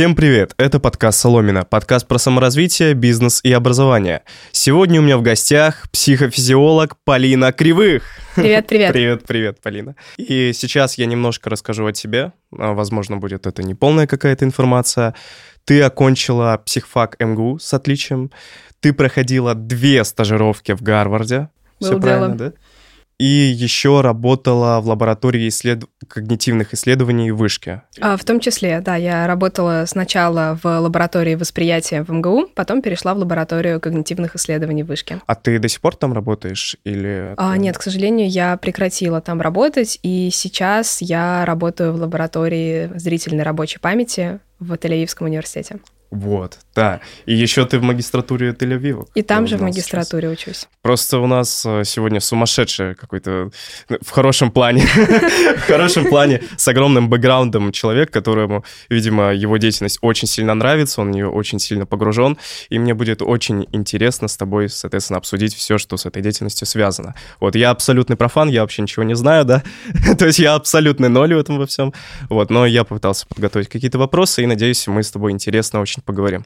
Всем привет! Это подкаст Соломина, подкаст про саморазвитие, бизнес и образование. Сегодня у меня в гостях психофизиолог Полина Кривых. Привет, привет. Привет, привет, Полина. И сейчас я немножко расскажу о тебе. А, Возможно, будет это не полная какая-то информация. Ты окончила психфак МГУ с отличием. Ты проходила две стажировки в Гарварде. Было Все правильно, дело. да? И еще работала в лаборатории исслед- когнитивных исследований в Вышке. А, в том числе, да, я работала сначала в лаборатории восприятия в МГУ, потом перешла в лабораторию когнитивных исследований в Вышке. А ты до сих пор там работаешь или... А, нет, к сожалению, я прекратила там работать, и сейчас я работаю в лаборатории зрительной рабочей памяти в Тель-Авивском университете. Вот, да. И еще ты в магистратуре Тель-Авива. И там же в магистратуре учусь. сейчас. Просто у нас э, сегодня сумасшедший какой-то, ну, в хорошем плане, в хорошем плане, с огромным бэкграундом человек, которому, видимо, его деятельность очень сильно нравится, он в нее очень сильно погружен, и мне будет очень интересно с тобой, соответственно, обсудить все, что с этой деятельностью связано. Вот, я абсолютный профан, я вообще ничего не знаю, да, то есть я абсолютный ноль в этом во всем, вот, но я попытался подготовить какие-то вопросы, и надеюсь, мы с тобой интересно очень поговорим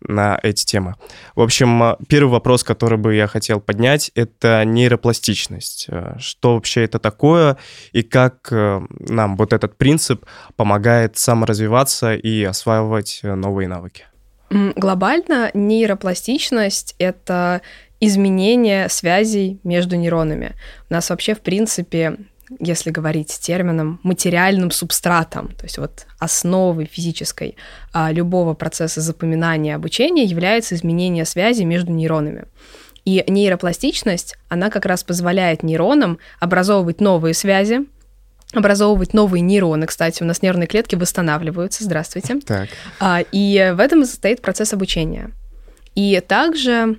на эти темы. В общем, а, первый вопрос, который бы я хотел поднять, это нейропластичность. Э, Что вообще это такое и как э, нам вот этот принцип помогает саморазвиваться и осваивать э, новые навыки? Глобально нейропластичность — это изменение связей между нейронами. У нас вообще, в принципе, если говорить термином, материальным субстратом, то есть вот основой физической а, любого процесса запоминания и обучения является изменение связи между нейронами. И нейропластичность, она как раз позволяет нейронам образовывать новые связи, образовывать новые нейроны. Кстати, у нас нервные клетки восстанавливаются. Здравствуйте. Так. А, И в этом и состоит процесс обучения. И также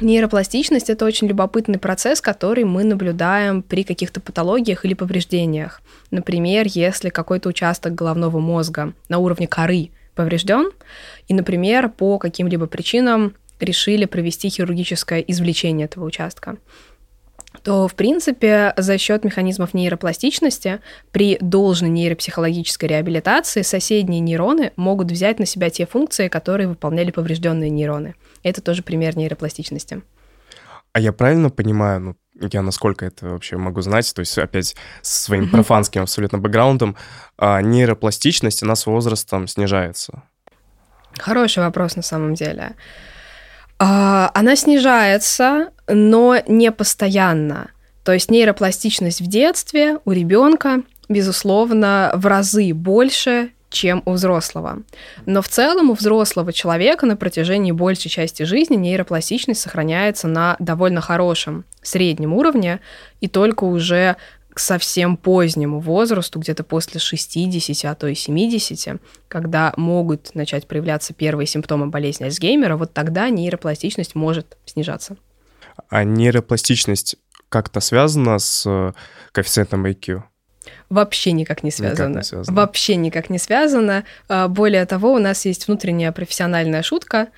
нейропластичность — это очень любопытный процесс, который мы наблюдаем при каких-то патологиях или повреждениях. Например, если какой-то участок головного мозга на уровне коры поврежден, и, например, по каким-либо причинам решили провести хирургическое извлечение этого участка то, в принципе, за счет механизмов нейропластичности при должной нейропсихологической реабилитации соседние нейроны могут взять на себя те функции, которые выполняли поврежденные нейроны. Это тоже пример нейропластичности. А я правильно понимаю, ну, я насколько это вообще могу знать, то есть опять со своим профанским абсолютно бэкграундом, а, нейропластичность, она с возрастом снижается. Хороший вопрос на самом деле. А, Она снижается, но не постоянно. То есть нейропластичность в детстве у ребенка, безусловно, в разы больше, чем у взрослого. Но в целом у взрослого человека на протяжении большей части жизни нейропластичность сохраняется на довольно хорошем среднем уровне, и только уже к совсем позднему возрасту, где-то после 60, а то и 70, когда могут начать проявляться первые симптомы болезни Альцгеймера, вот тогда нейропластичность может снижаться. А нейропластичность как-то связана с э, коэффициентом IQ? Вообще никак не Никак связано. не связано. Вообще никак не связано. А, Более того, у нас есть внутренняя профессиональная шутка,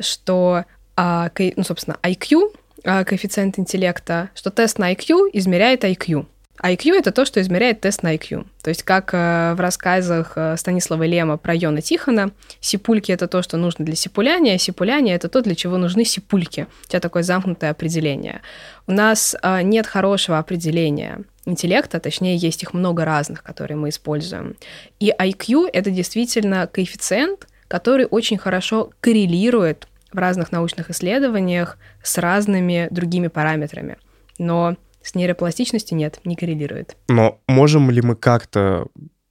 что, а, ну, собственно, IQ, а, коэффициент интеллекта, что тест на IQ измеряет IQ. IQ — это то, что измеряет тест на IQ. То есть, как э, в рассказах э, Станислава Лема про Йона Тихона, сипульки — это то, что нужно для сипуляния, сипуляния — это то, для чего нужны сипульки. У тебя такое замкнутое определение. У нас э, нет хорошего определения интеллекта, точнее, есть их много разных, которые мы используем. И IQ — это действительно коэффициент, который очень хорошо коррелирует в разных научных исследованиях с разными другими параметрами. Но с нейропластичностью нет, не коррелирует. Но можем ли мы как-то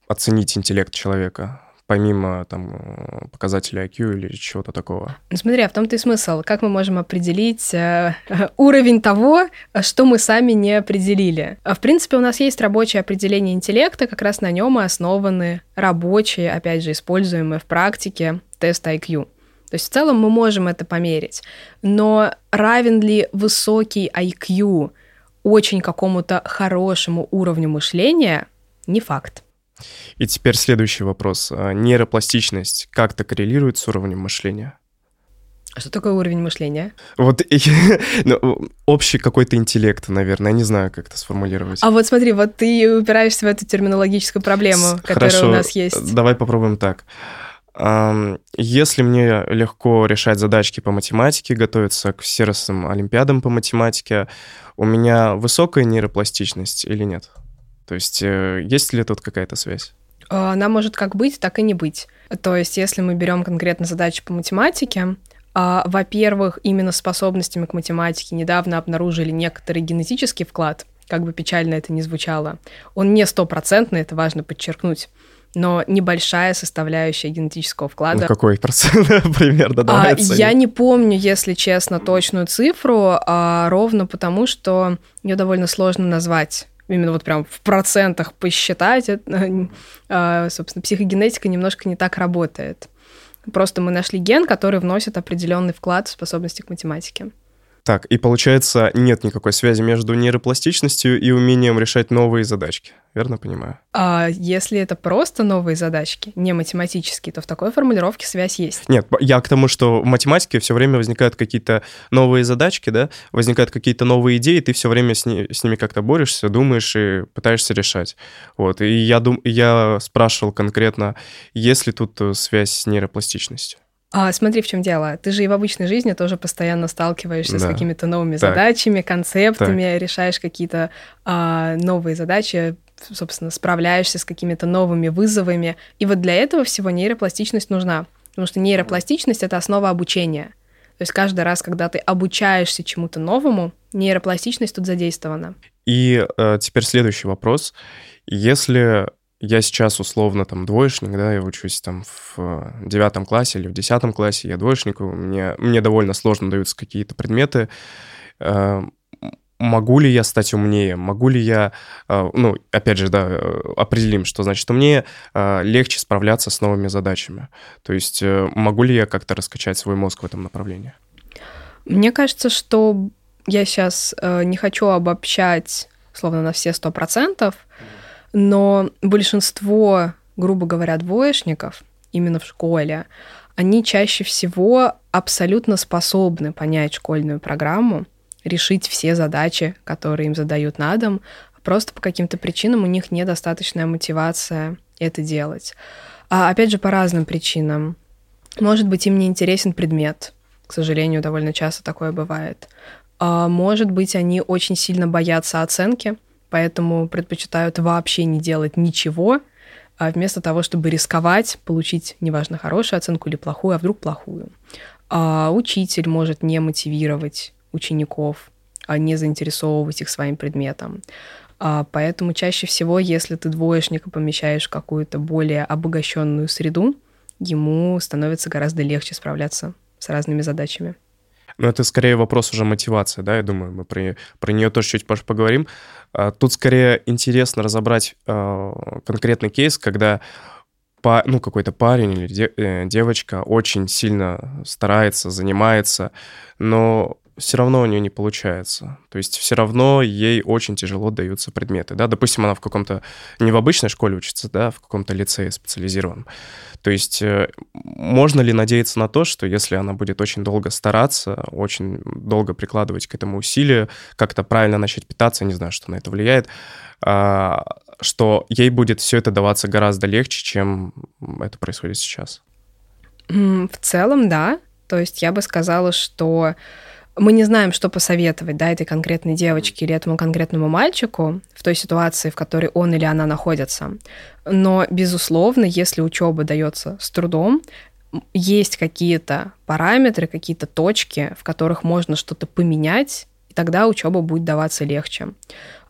оценить интеллект человека, помимо там э, показателя IQ или чего-то такого? Ну, смотри, а в том-то и смысл. Как мы можем определить э, уровень того, что мы сами не определили? А, В принципе, у нас есть рабочее определение интеллекта, как раз на нем и основаны рабочие, опять же, используемые в практике тест IQ. То есть в целом мы можем это померить. Но равен ли высокий IQ очень какому-то хорошему уровню мышления, не факт. И теперь следующий вопрос. А Нейропластичность как-то коррелирует с уровнем мышления? А Что такое уровень мышления? Вот ну, общий какой-то интеллект, наверное, я не знаю, как это сформулировать. А вот смотри, вот ты упираешься в эту терминологическую проблему, С- которая Хорошо, у нас есть. Давай попробуем так. Если мне легко решать задачки по математике, готовиться к сервисным олимпиадам по математике, у меня высокая нейропластичность или нет? То есть э, есть ли тут какая-то связь? Она может как быть, так и не быть. То есть если мы берем конкретно задачи по математике, а, во-первых, именно способностями к математике недавно обнаружили некоторый генетический вклад, как бы печально это ни звучало. Он не стопроцентный, это важно подчеркнуть но небольшая составляющая генетического вклада. Ну, какой процент примерно? А, я не помню, если честно, точную цифру, а, ровно потому, что ее довольно сложно назвать именно вот прям в процентах посчитать, это, а, собственно, психогенетика немножко не так работает. Просто мы нашли ген, который вносит определенный вклад в способности к математике. Так, и получается, нет никакой связи между нейропластичностью и умением решать новые задачки. Верно понимаю? А если это просто новые задачки, не математические, то в такой формулировке связь есть. Нет, я к тому, что в математике все время возникают какие-то новые задачки, да, возникают какие-то новые идеи, ты все время с, ней, с ними как-то борешься, думаешь и пытаешься решать. Вот, и я, дум, я спрашивал конкретно, есть ли тут э, связь с нейропластичностью. А, смотри, в чем дело. Ты же и в обычной жизни тоже постоянно сталкиваешься да. с какими-то новыми так. задачами, концептами, так. решаешь какие-то а, новые задачи, собственно, справляешься с какими-то новыми вызовами. И вот для этого всего нейропластичность нужна. Потому что нейропластичность — это основа обучения. То есть каждый раз, когда ты обучаешься чему-то новому, нейропластичность тут задействована. И э, теперь следующий вопрос. Если я сейчас условно там двоечник, да, я учусь там в девятом классе или в десятом классе, я двоечник, мне, мне довольно сложно даются какие-то предметы. Э, могу ли я стать умнее? Могу ли я, э, ну, опять же, да, э, определим, что значит умнее, легче справляться с новыми задачами? То есть могу ли я как-то раскачать свой мозг в этом направлении? Мне кажется, что я сейчас не хочу обобщать, словно на все сто процентов, но большинство, грубо говоря, двоечников именно в школе, они чаще всего абсолютно способны понять школьную программу, решить все задачи, которые им задают на дом, просто по каким-то причинам у них недостаточная мотивация это делать. А опять же, по разным причинам. Может быть, им не интересен предмет. К сожалению, довольно часто такое бывает. А может быть, они очень сильно боятся оценки, поэтому предпочитают вообще не делать ничего, а вместо того, чтобы рисковать, получить, неважно, хорошую оценку или плохую, а вдруг плохую. А учитель может не мотивировать учеников, а не заинтересовывать их своим предметом. А поэтому чаще всего, если ты двоечника помещаешь в какую-то более обогащенную среду, ему становится гораздо легче справляться с разными задачами. Но это скорее вопрос уже мотивации, да, я думаю, мы про, про нее тоже чуть позже поговорим. А, тут скорее интересно разобрать а, конкретный кейс, когда ну, какой-то парень или э, девочка очень сильно старается, занимается, но все равно у нее не получается. То есть все равно ей очень тяжело даются предметы. Да? Допустим, она в каком-то, не в обычной школе учится, да, а в каком-то лицее специализированном. То есть э, можно ли надеяться на то, что если она будет очень долго стараться, очень долго прикладывать к этому усилия, как-то правильно начать питаться, не знаю, что на это влияет, а, что ей будет все это даваться гораздо легче, чем это происходит сейчас? В целом, да. То есть я бы сказала, что мы не знаем, что посоветовать, да, этой конкретной девочке или этому конкретному мальчику в той ситуации, в которой он или она находится. Но, безусловно, если учеба дается с трудом, есть какие-то параметры, какие-то точки, в которых можно что-то поменять, и тогда учеба будет даваться легче.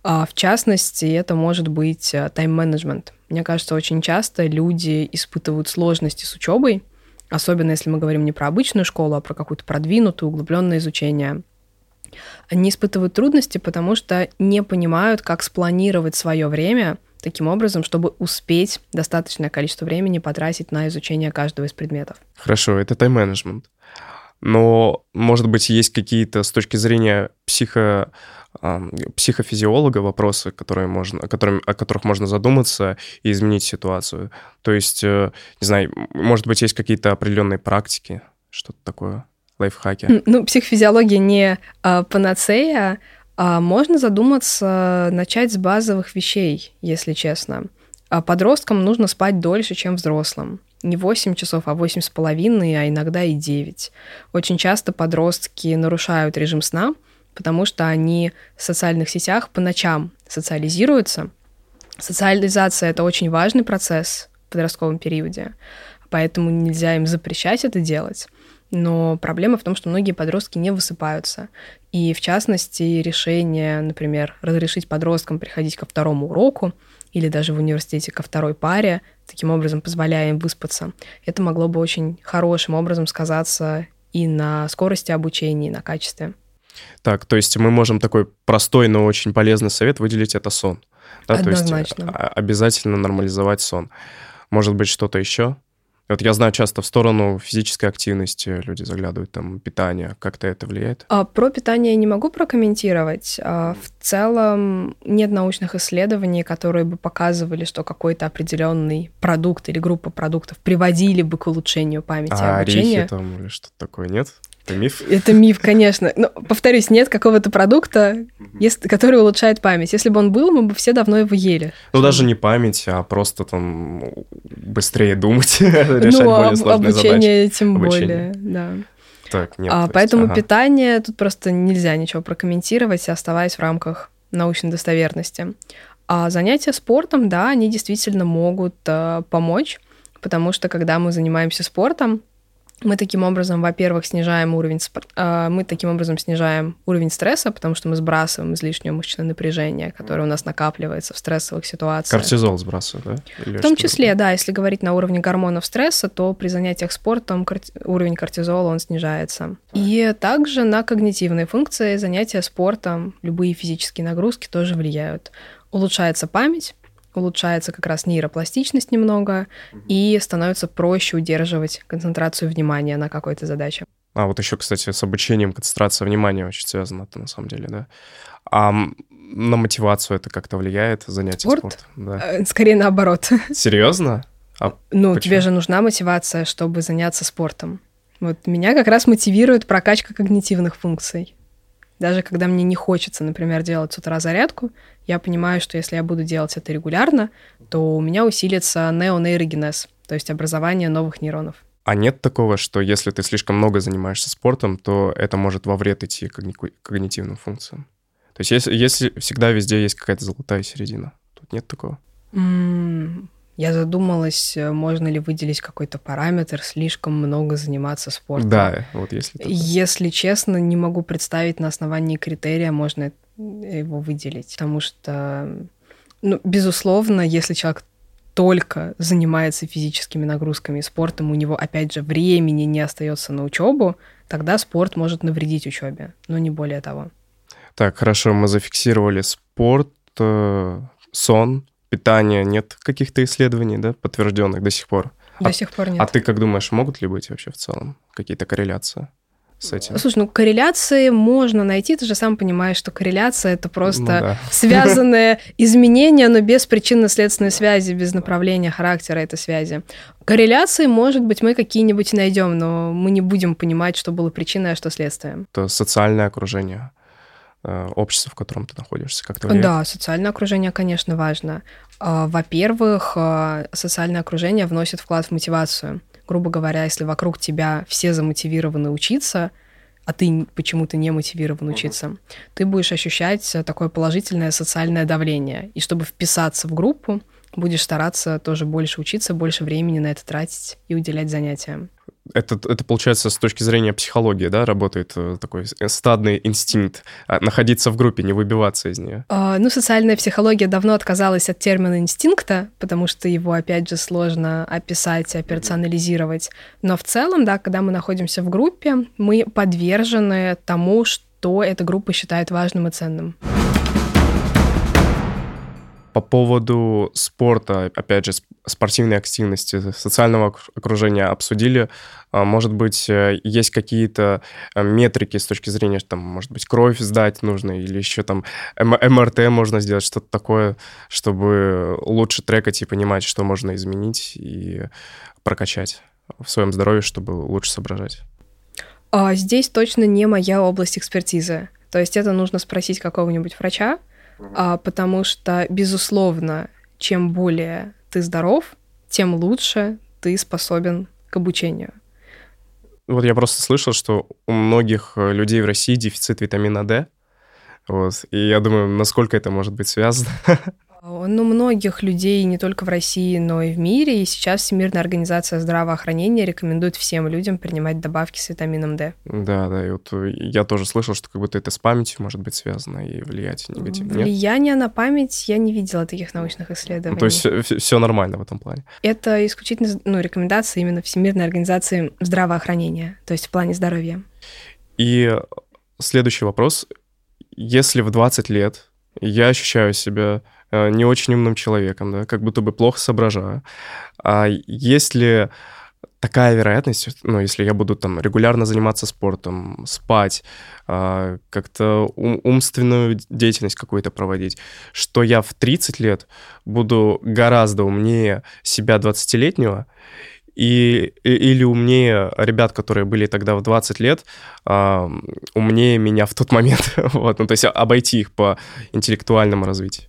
А в частности, это может быть э, тайм-менеджмент. Мне кажется, очень часто люди испытывают сложности с учебой, особенно если мы говорим не про обычную школу, а про какую-то продвинутую, углубленное изучение, они испытывают трудности, потому что не понимают, как спланировать свое время таким образом, чтобы успеть достаточное количество времени потратить на изучение каждого из предметов. Хорошо, это тайм-менеджмент. Но, может быть, есть какие-то с точки зрения психо психофизиолога вопросы, которые можно, о, которых, о которых можно задуматься и изменить ситуацию. То есть, э, не знаю, может быть, есть какие-то определенные практики, что-то такое, лайфхаки? Ну, психофизиология не а, панацея, а можно задуматься, начать с базовых вещей, если честно. А подросткам нужно спать дольше, чем взрослым. не 8 часов, а 8 с половиной, а иногда и 9. Очень часто подростки нарушают режим сна, потому что они в социальных сетях по ночам социализируются. Социализация — это очень важный процесс в подростковом периоде, поэтому нельзя им запрещать это делать. Но проблема в том, что многие подростки не высыпаются. И в частности, решение, например, разрешить подросткам приходить ко второму уроку или даже в университете ко второй паре, таким образом позволяя им выспаться, это могло бы очень хорошим образом сказаться и на скорости обучения, и на качестве. Так, то есть мы можем такой простой, но очень полезный совет выделить это сон. Да, Однозначно. То есть а, обязательно нормализовать сон. Может быть, что-то еще? Вот я знаю, часто в сторону физической активности люди заглядывают, там, питание. Как-то это влияет? А, про питание я не могу прокомментировать. А, в целом нет научных исследований, которые бы показывали, что какой-то определенный продукт или группа продуктов приводили бы к улучшению памяти а, обучения. орехи там или что-то такое, нет? Это миф? Это миф, конечно. Но, повторюсь, нет какого-то продукта, если, который улучшает память. Если бы он был, мы бы все давно его ели. Ну, даже не память, а просто там быстрее думать, решать ну, более сложные обучение задачи. тем более, да. Так, нет. А, есть, поэтому ага. питание тут просто нельзя ничего прокомментировать, оставаясь в рамках научной достоверности. А занятия спортом, да, они действительно могут э, помочь, потому что когда мы занимаемся спортом, мы таким образом, во-первых, снижаем уровень, э, мы таким образом снижаем уровень стресса, потому что мы сбрасываем излишнее мышечное напряжение, которое у нас накапливается в стрессовых ситуациях. Кортизол сбрасывает, да? Или В том числе, да, если говорить на уровне гормонов стресса, то при занятиях спортом корти- уровень кортизола он снижается. И также на когнитивные функции занятия спортом, любые физические нагрузки тоже влияют. Улучшается память, улучшается как раз нейропластичность немного, и становится проще удерживать концентрацию внимания на какой-то задаче. А вот еще, кстати, с обучением концентрация внимания очень связано это на самом деле, да. А на мотивацию это как-то влияет, занятие Спорт? спортом? Да. Э, Скорее наоборот. Серьезно? А Ну, Почему? тебе же нужна мотивация, чтобы заняться спортом. Вот меня как раз мотивирует прокачка когнитивных функций. Даже когда мне не хочется, например, делать с утра зарядку, я понимаю, что если я буду делать это регулярно, то у меня усилится неонейрогенез, то есть образование новых нейронов. А нет такого, что если ты слишком много занимаешься спортом, то это может во вред идти когни- когнитивным функциям? То есть если, если всегда везде есть какая-то золотая середина, тут нет такого? Я задумалась, э, можно ли выделить какой-то параметр, слишком много заниматься спортом. Да, вот если... такое. Если честно, не могу представить, на основании критерия можно его выделить. Потому что, ну, безусловно, если человек только занимается физическими нагрузками и спортом, у него, опять же, времени не остается на учебу, тогда спорт может навредить учебе, но не более того. Так, хорошо, мы зафиксировали спорт, э, сон, питание. Нет каких-то исследований, да, подтвержденных до сих пор? До А- сих пор нет. А ты как думаешь, могут ли быть вообще в целом какие-то корреляции с этим? Слушай, ну корреляции можно найти, ты же сам понимаешь, что корреляция это просто Ну да. связанные изменения, но без причинно-следственной связи, без направления характера этой связи. Корреляции, может быть, мы какие-нибудь найдем, но мы не будем понимать, что было причиной, а что следствием. Это социальное окружение, э, общество, в котором ты находишься, как-то влияет? Да, социальное окружение, конечно, важно. А, Во-первых, а, социальное окружение вносит вклад в мотивацию. Грубо говоря, если вокруг тебя все замотивированы учиться, а ты почему-то не мотивирован учиться, ты будешь ощущать э, такое положительное социальное давление. И чтобы вписаться в группу, будешь стараться тоже больше учиться, больше времени на это тратить и уделять занятиям. Это, это, получается, с точки зрения психологии, да, работает э, такой с- стадный инстинкт, а, находиться в группе, не выбиваться из нее. А, Ну, социальная психология давно отказалась от термина инстинкта, потому что его, опять же, сложно описать, операционализировать. Но в целом, да, когда мы находимся в группе, мы подвержены тому, что эта группа считает важным и ценным. По поводу спорта, опять же, сп- спортивной активности, социального окр- окружения обсудили. А, Может быть, э, есть какие-то э, метрики с точки зрения, что там, может быть, кровь сдать нужно, или еще там МРТ можно сделать, что-то такое, чтобы лучше трекать и понимать, что можно изменить и прокачать в своем здоровье, чтобы лучше соображать. А Здесь точно не моя область экспертизы. То есть это нужно спросить какого-нибудь врача, а, потому что, безусловно, чем более ты здоров, тем лучше ты способен к обучению. Вот я просто слышал, что у многих э, людей в России дефицит витамина D. Вот. И я думаю, насколько это может быть связано. Ну, многих людей не только в России, но и в мире. И сейчас Всемирная организация здравоохранения рекомендует всем людям принимать добавки с витамином D. Да, да, и вот э, я тоже слышал, что как будто это с памятью может быть связано и влиять негативно. Влияние Нет? на память я не видела таких научных исследований. Ну, то есть э, все нормально в этом плане? Это исключительно ну, рекомендации именно Всемирной организации здравоохранения, то есть в плане здоровья. И следующий вопрос. Если в 20 лет я ощущаю себя не очень умным человеком, да, как будто бы плохо соображаю. А есть ли такая вероятность, ну, если я буду там регулярно заниматься спортом, спать, э, как-то ум, умственную деятельность какую-то проводить, что я в 30 лет буду гораздо умнее себя 20-летнего, и, или умнее ребят, которые были тогда в 20 лет, э, умнее меня в тот момент. вот, ну, то есть обойти их по интеллектуальному развитию.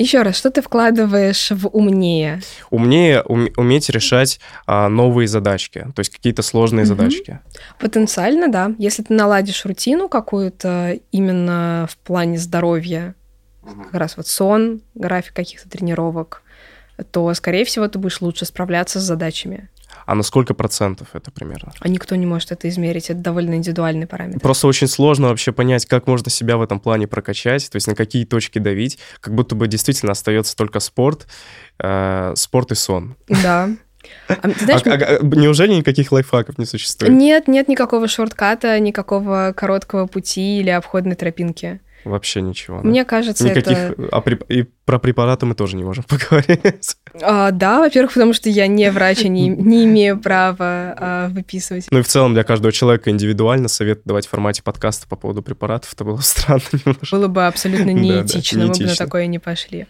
Еще раз, что ты вкладываешь в умнее? Умнее ум, уметь решать а, новые задачки, то есть какие-то сложные угу. задачки. Потенциально, да. Если ты наладишь рутину какую-то именно в плане здоровья, угу. как раз вот сон, график каких-то тренировок, то, скорее всего, ты будешь лучше справляться с задачами. А на сколько процентов это примерно? А никто не может это измерить, это довольно индивидуальный параметр. Просто очень сложно вообще понять, как можно себя в этом плане прокачать, то есть на какие точки давить, как будто бы действительно остается только спорт, э, спорт и сон. Да. А, знаешь, а, а, неужели никаких лайфхаков не существует? Нет, нет никакого шортката, никакого короткого пути или обходной тропинки. Вообще ничего. Мне да? кажется, Никаких... это... А при... И про препараты мы тоже не можем поговорить. А, да, во-первых, потому что я не врач, и не, не имею права а, выписывать. Ну и в целом для каждого человека индивидуально совет давать в формате подкаста по поводу препаратов, это было странно немножко. Было бы абсолютно неэтично, мы бы на такое не пошли.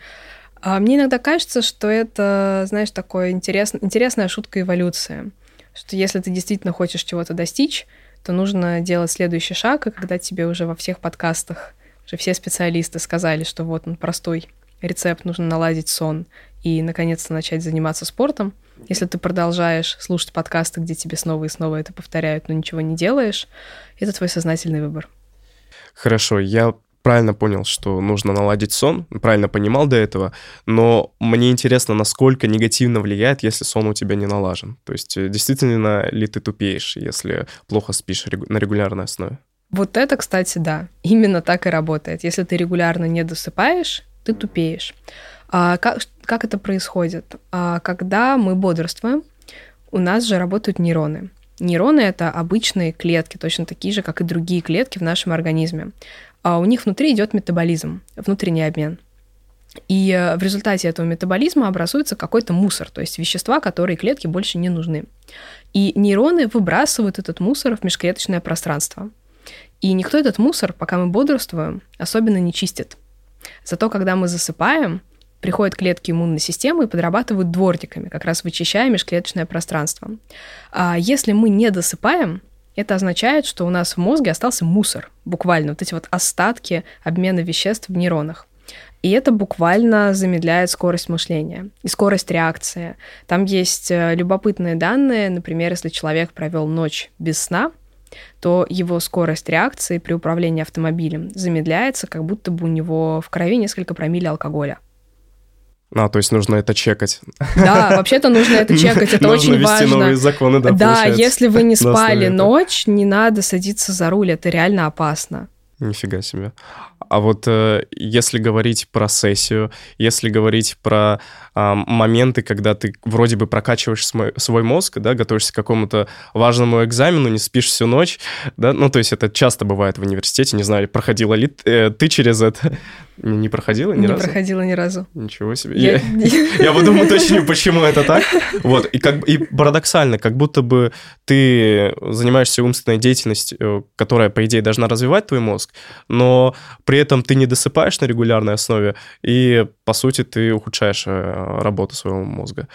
А мне иногда кажется, что это, знаешь, такое интерес... интересная шутка эволюции. Что если ты действительно хочешь чего-то достичь, то нужно делать следующий шаг, и когда тебе уже во всех подкастах что все специалисты сказали, что вот он простой рецепт, нужно наладить сон и, наконец-то, начать заниматься спортом. Если ты продолжаешь слушать подкасты, где тебе снова и снова это повторяют, но ничего не делаешь, это твой сознательный выбор. Хорошо, я правильно понял, что нужно наладить сон, правильно понимал до этого, но мне интересно, насколько негативно влияет, если сон у тебя не налажен. То есть э, действительно ли ты тупеешь, если плохо спишь на регулярной основе? Вот это, кстати, да, именно так и работает. Если ты регулярно не досыпаешь, ты тупеешь. А как, как это происходит? А когда мы бодрствуем, у нас же работают нейроны. Нейроны — это обычные клетки, точно такие же, как и другие клетки в нашем организме. А у них внутри идет метаболизм, внутренний обмен. И э, в результате этого метаболизма образуется какой-то мусор, то есть вещества, которые клетке больше не нужны. И нейроны выбрасывают этот мусор в межклеточное пространство. И никто этот мусор, пока мы бодрствуем, особенно не чистит. Зато когда мы засыпаем, приходят клетки иммунной системы и подрабатывают дворниками, как раз вычищая межклеточное пространство. А если мы не досыпаем, это означает, что у нас в мозге остался мусор, буквально, вот эти вот остатки обмена веществ в нейронах. И это буквально замедляет скорость мышления и скорость реакции. Там есть э, любопытные данные, например, если человек провел ночь без сна, то его скорость реакции при управлении автомобилем замедляется, как будто бы у него в крови несколько промилле алкоголя. А, то есть нужно это чекать. Да, вообще-то нужно это чекать, это нужно очень важно. новые законы, да, Да, если вы не спали ночь, не надо садиться за руль, это реально опасно. Нифига себе. А вот э, если говорить про сессию, если говорить про моменты, когда ты вроде бы прокачиваешь свой, мозг, да, готовишься к какому-то важному экзамену, не спишь всю ночь, да, ну, то есть это часто бывает в университете, не знаю, проходила ли э, ты через это, не проходила ни не разу? Не проходила ни разу. Ничего себе. Я, я, я потом уточню, почему это так. Вот, и, как, и парадоксально, как будто бы ты занимаешься умственной деятельностью, э, которая, по идее, должна развивать твой мозг, но при этом ты не досыпаешь на регулярной основе, и, по сути, ты ухудшаешь э, работу своего мозга.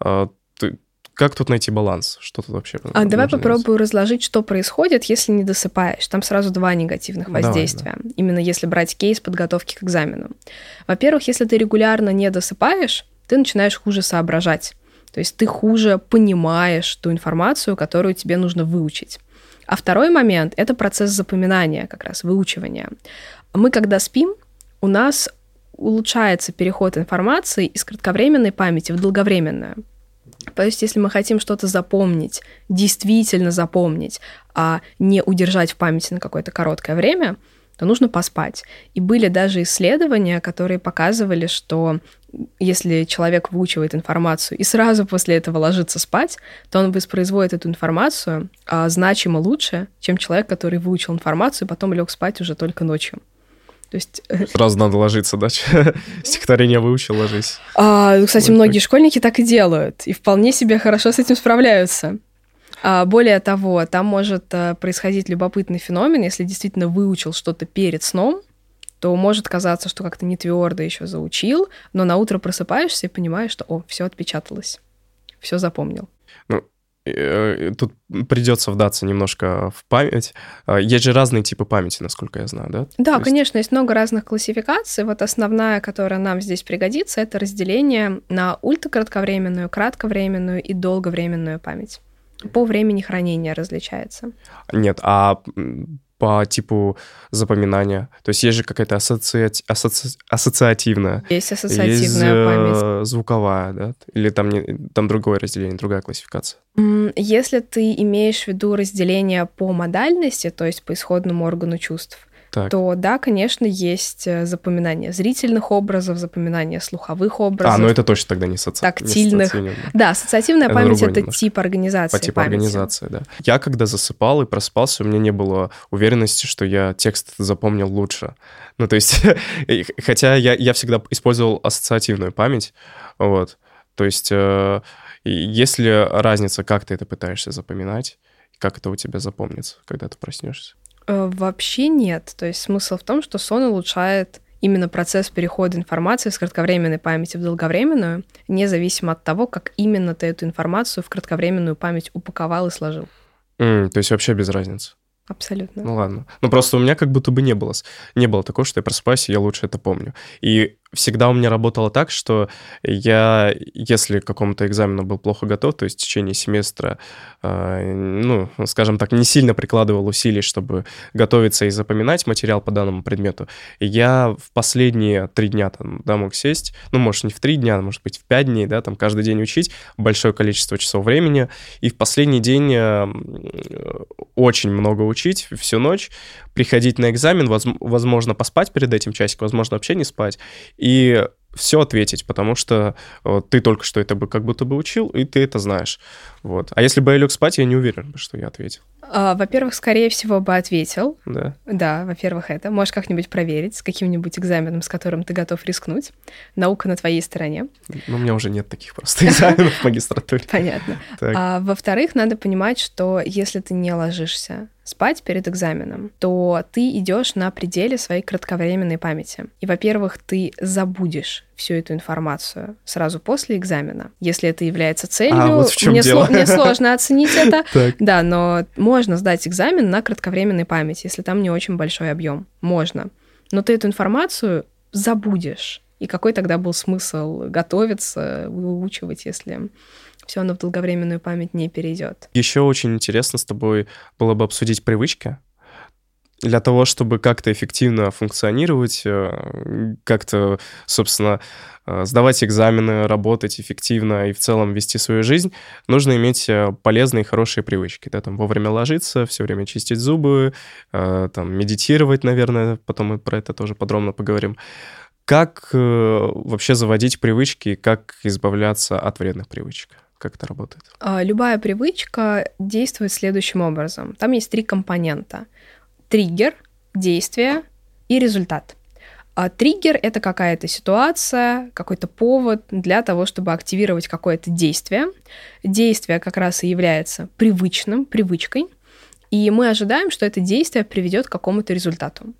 А, ты, как тут найти баланс? Что тут вообще? А давай попробую делать? разложить, что происходит, если не досыпаешь. Там сразу два негативных воздействия. Давай, да. Именно если брать кейс подготовки к экзамену. Во-первых, если ты регулярно не досыпаешь, ты начинаешь хуже соображать. То есть ты хуже понимаешь ту информацию, которую тебе нужно выучить. А второй момент — это процесс запоминания, как раз выучивания. Мы, когда спим, у нас улучшается переход информации из кратковременной памяти в долговременную. То есть, если мы хотим что-то запомнить, действительно запомнить, а не удержать в памяти на какое-то короткое время, то нужно поспать. И были даже исследования, которые показывали, что если человек выучивает информацию и сразу после этого ложится спать, то он воспроизводит эту информацию а, значимо лучше, чем человек, который выучил информацию и потом лег спать уже только ночью. То есть... Э, Сразу надо ложиться, да? Стихотворение выучил, ложись. А, кстати, вот многие так. школьники так и делают, и вполне себе хорошо с этим справляются. А, более того, там может а, происходить любопытный феномен, если действительно выучил что-то перед сном, то может казаться, что как-то не твердо еще заучил, но на утро просыпаешься и понимаешь, что, о, все отпечаталось, все запомнил. Э, тут придется вдаться немножко в память. А, есть же разные типы памяти, насколько я знаю, да? Да, есть... конечно, есть много разных классификаций. Вот основная, которая нам здесь пригодится, это разделение на ультракратковременную, кратковременную и долговременную память. По времени хранения различается. Нет, а по типу запоминания? То есть есть же какая-то ассоциати... ассоци... ассоциативная. Есть ассоциативная есть, э, память. звуковая, да? Или там, не... там другое разделение, другая классификация? Если ты имеешь в виду разделение по модальности, то есть по исходному органу чувств, так. то да, конечно, есть э, запоминание зрительных образов, запоминание слуховых образов. А, ну это точно тогда не, соци... тактильных. Не да, ассоциативная это память — это немножко. тип организации По типу памяти. организации, да. Я когда засыпал и просыпался, у меня не было уверенности, что я текст запомнил лучше. Ну, то есть, хотя я, я всегда использовал ассоциативную память, вот. То есть, э, есть ли разница, как ты это пытаешься запоминать, как это у тебя запомнится, когда ты проснешься? Э, вообще нет. То есть смысл в том, что сон улучшает именно процесс перехода информации с кратковременной памяти в долговременную, независимо от того, как именно ты эту информацию в кратковременную память упаковал и сложил. Mm, то есть вообще без разницы. Абсолютно. Ну ладно. Ну просто у меня как будто бы не было, не было такого, что я просыпаюсь, и я лучше это помню. И всегда у меня работало так, что я, если к какому-то экзамену был плохо готов, то есть в течение семестра, э, ну, скажем так, не сильно прикладывал усилий, чтобы готовиться и запоминать материал по данному предмету, я в последние три дня там, да, мог сесть, ну, может, не в три дня, может быть, в пять дней, да, там каждый день учить большое количество часов времени, и в последний день э, очень много учить всю ночь, приходить на экзамен, возможно, поспать перед этим часик, возможно, вообще не спать, и все ответить, потому что вот, ты только что это бы как будто бы учил, и ты это знаешь. Вот. А если бы я лег спать, я не уверен, что я ответил. А, во-первых, скорее всего бы ответил. Да. Да, во-первых, это. Можешь как-нибудь проверить с каким-нибудь экзаменом, с которым ты готов рискнуть. Наука на твоей стороне. Ну, у меня уже нет таких просто экзаменов в магистратуре. Понятно. А, во-вторых, надо понимать, что если ты не ложишься спать перед экзаменом, то ты идешь на пределе своей кратковременной памяти. И, во-первых, ты забудешь всю эту информацию сразу после экзамена. Если это является целью, а, вот мне, сло- мне сложно оценить это. Да, но можно сдать экзамен на кратковременной памяти, если там не очень большой объем. Можно. Но ты эту информацию забудешь. И какой тогда был смысл готовиться, выучивать, если все оно в долговременную память не перейдет. Еще очень интересно с тобой было бы обсудить привычки. Для того, чтобы как-то эффективно функционировать, э, как-то, собственно, э, сдавать экзамены, работать эффективно и в целом вести свою жизнь, нужно иметь э, полезные и хорошие привычки. Да, там вовремя ложиться, все время чистить зубы, там медитировать, наверное, потом мы про это тоже подробно поговорим. Как вообще заводить привычки, как избавляться от вредных привычек? Как это работает? А, любая привычка действует следующим образом. Там есть три компонента. Триггер, действие и результат. А триггер — это какая-то ситуация, какой-то повод для того, чтобы активировать какое-то действие. Действие как раз и является привычным, привычкой, и мы ожидаем, что это действие приведет к какому-то результату.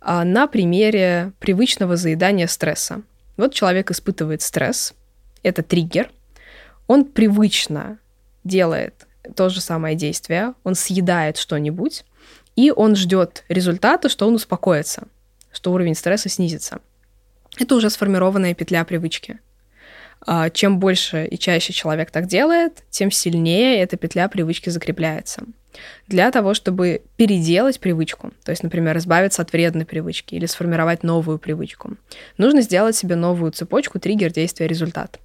А, на примере привычного заедания стресса. Вот человек испытывает стресс, это триггер — он привычно делает то же самое действие, он съедает что-нибудь, и он ждет результата, что он успокоится, что уровень стресса снизится. Это уже сформированная петля привычки. А, чем больше и чаще человек так делает, тем сильнее эта петля привычки закрепляется. Для того, чтобы переделать привычку, то есть, например, избавиться от вредной привычки или сформировать новую привычку, нужно сделать себе новую цепочку триггер действия результат.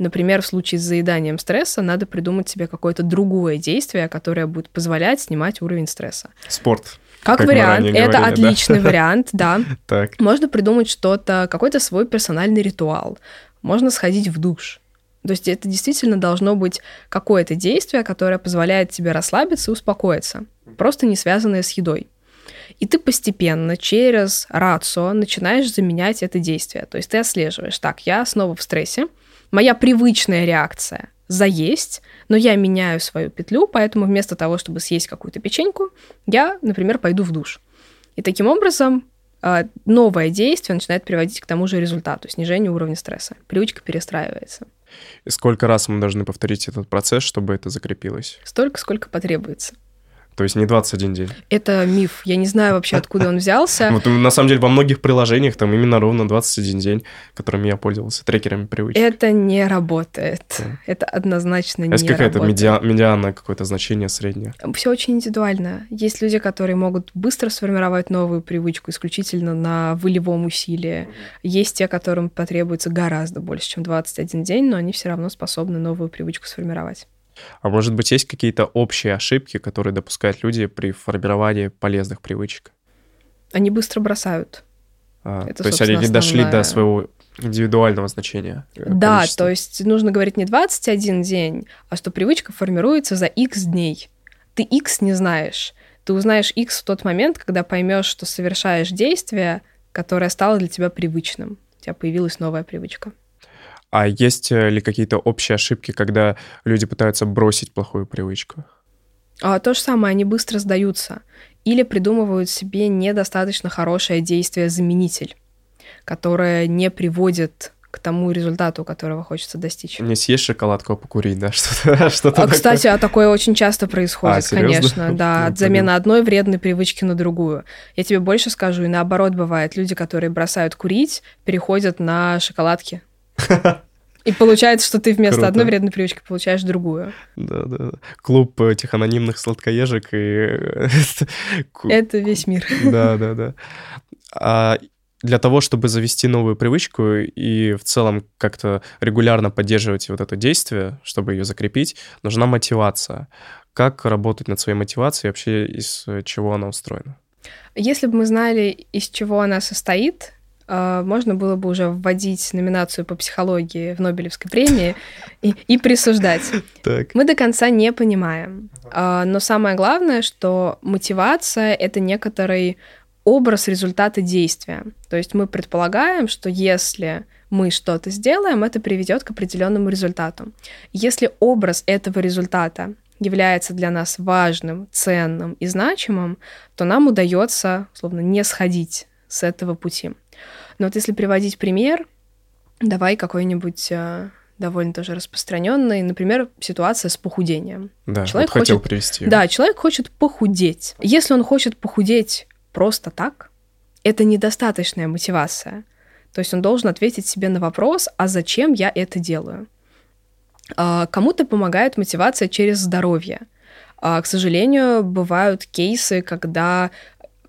Например, в случае с заеданием стресса надо придумать себе какое-то другое действие, которое будет позволять снимать уровень стресса. Спорт. Как, как вариант, это говорили, отличный да? вариант, да. Так. Можно придумать что-то, какой-то свой персональный ритуал. Можно сходить в душ. То есть это действительно должно быть какое-то действие, которое позволяет тебе расслабиться и успокоиться, просто не связанное с едой. И ты постепенно через рацио начинаешь заменять это действие. То есть ты отслеживаешь, так, я снова в стрессе, моя привычная реакция заесть, но я меняю свою петлю, поэтому вместо того, чтобы съесть какую-то печеньку, я, например, пойду в душ. И таким образом а, новое действие начинает приводить к тому же результату, снижению уровня стресса. Привычка перестраивается. И сколько раз мы должны повторить этот процесс, чтобы это закрепилось? Столько, сколько потребуется. То есть не 21 день. Это миф. Я не знаю вообще, откуда он взялся. Вот на самом деле во многих приложениях там именно ровно 21 день, которыми я пользовался, трекерами привычек. Это не работает. Это однозначно не работает. какая-то медиа- медиана, какое-то значение среднее? Все очень индивидуально. Есть люди, которые могут быстро сформировать новую привычку исключительно на волевом усилии. Есть те, которым потребуется гораздо больше, чем 21 день, но они все равно способны новую привычку сформировать. А может быть, есть какие-то общие ошибки, которые допускают люди при формировании полезных привычек? Они быстро бросают. А, Это, то есть они не дошли до своего индивидуального значения. Э, да, количества. то есть нужно говорить не 21 день, а что привычка формируется за X дней. Ты X не знаешь. Ты узнаешь X в тот момент, когда поймешь, что совершаешь действие, которое стало для тебя привычным. У тебя появилась новая привычка. А есть э, ли какие-то общие ошибки, когда люди пытаются бросить плохую привычку? А, то же самое, они быстро сдаются. Или придумывают себе недостаточно хорошее действие-заменитель, которое не приводит к тому результату, которого хочется достичь. Не съесть шоколадку, а покурить, да, что-то что А, кстати, а такое очень часто происходит, а, конечно, да, от замены одной вредной привычки на другую. Я тебе больше скажу, и наоборот бывает, люди, которые бросают курить, переходят на шоколадки. И получается, что ты вместо Круто. одной вредной привычки получаешь другую. Да, да. Клуб этих анонимных сладкоежек и... Это весь мир. Да, да, да. А для того, чтобы завести новую привычку и в целом как-то регулярно поддерживать вот это действие, чтобы ее закрепить, нужна мотивация. Как работать над своей мотивацией, вообще из чего она устроена? Если бы мы знали, из чего она состоит, можно было бы уже вводить номинацию по психологии в Нобелевской премии и, и присуждать. Так. Мы до конца не понимаем. А, но самое главное, что мотивация — это некоторый образ результата действия. То есть мы предполагаем, что если мы что-то сделаем, это приведет к определенному результату. Если образ этого результата является для нас важным, ценным и значимым, то нам удается, словно, не сходить с этого пути. Но вот если приводить пример, давай какой-нибудь э, довольно тоже распространенный, например, ситуация с похудением. Да, человек вот хотел хочет, привести. Да, человек хочет похудеть. Если он хочет похудеть просто так, это недостаточная мотивация. То есть он должен ответить себе на вопрос, а зачем я это делаю? А, кому-то помогает мотивация через здоровье. А, к сожалению, бывают кейсы, когда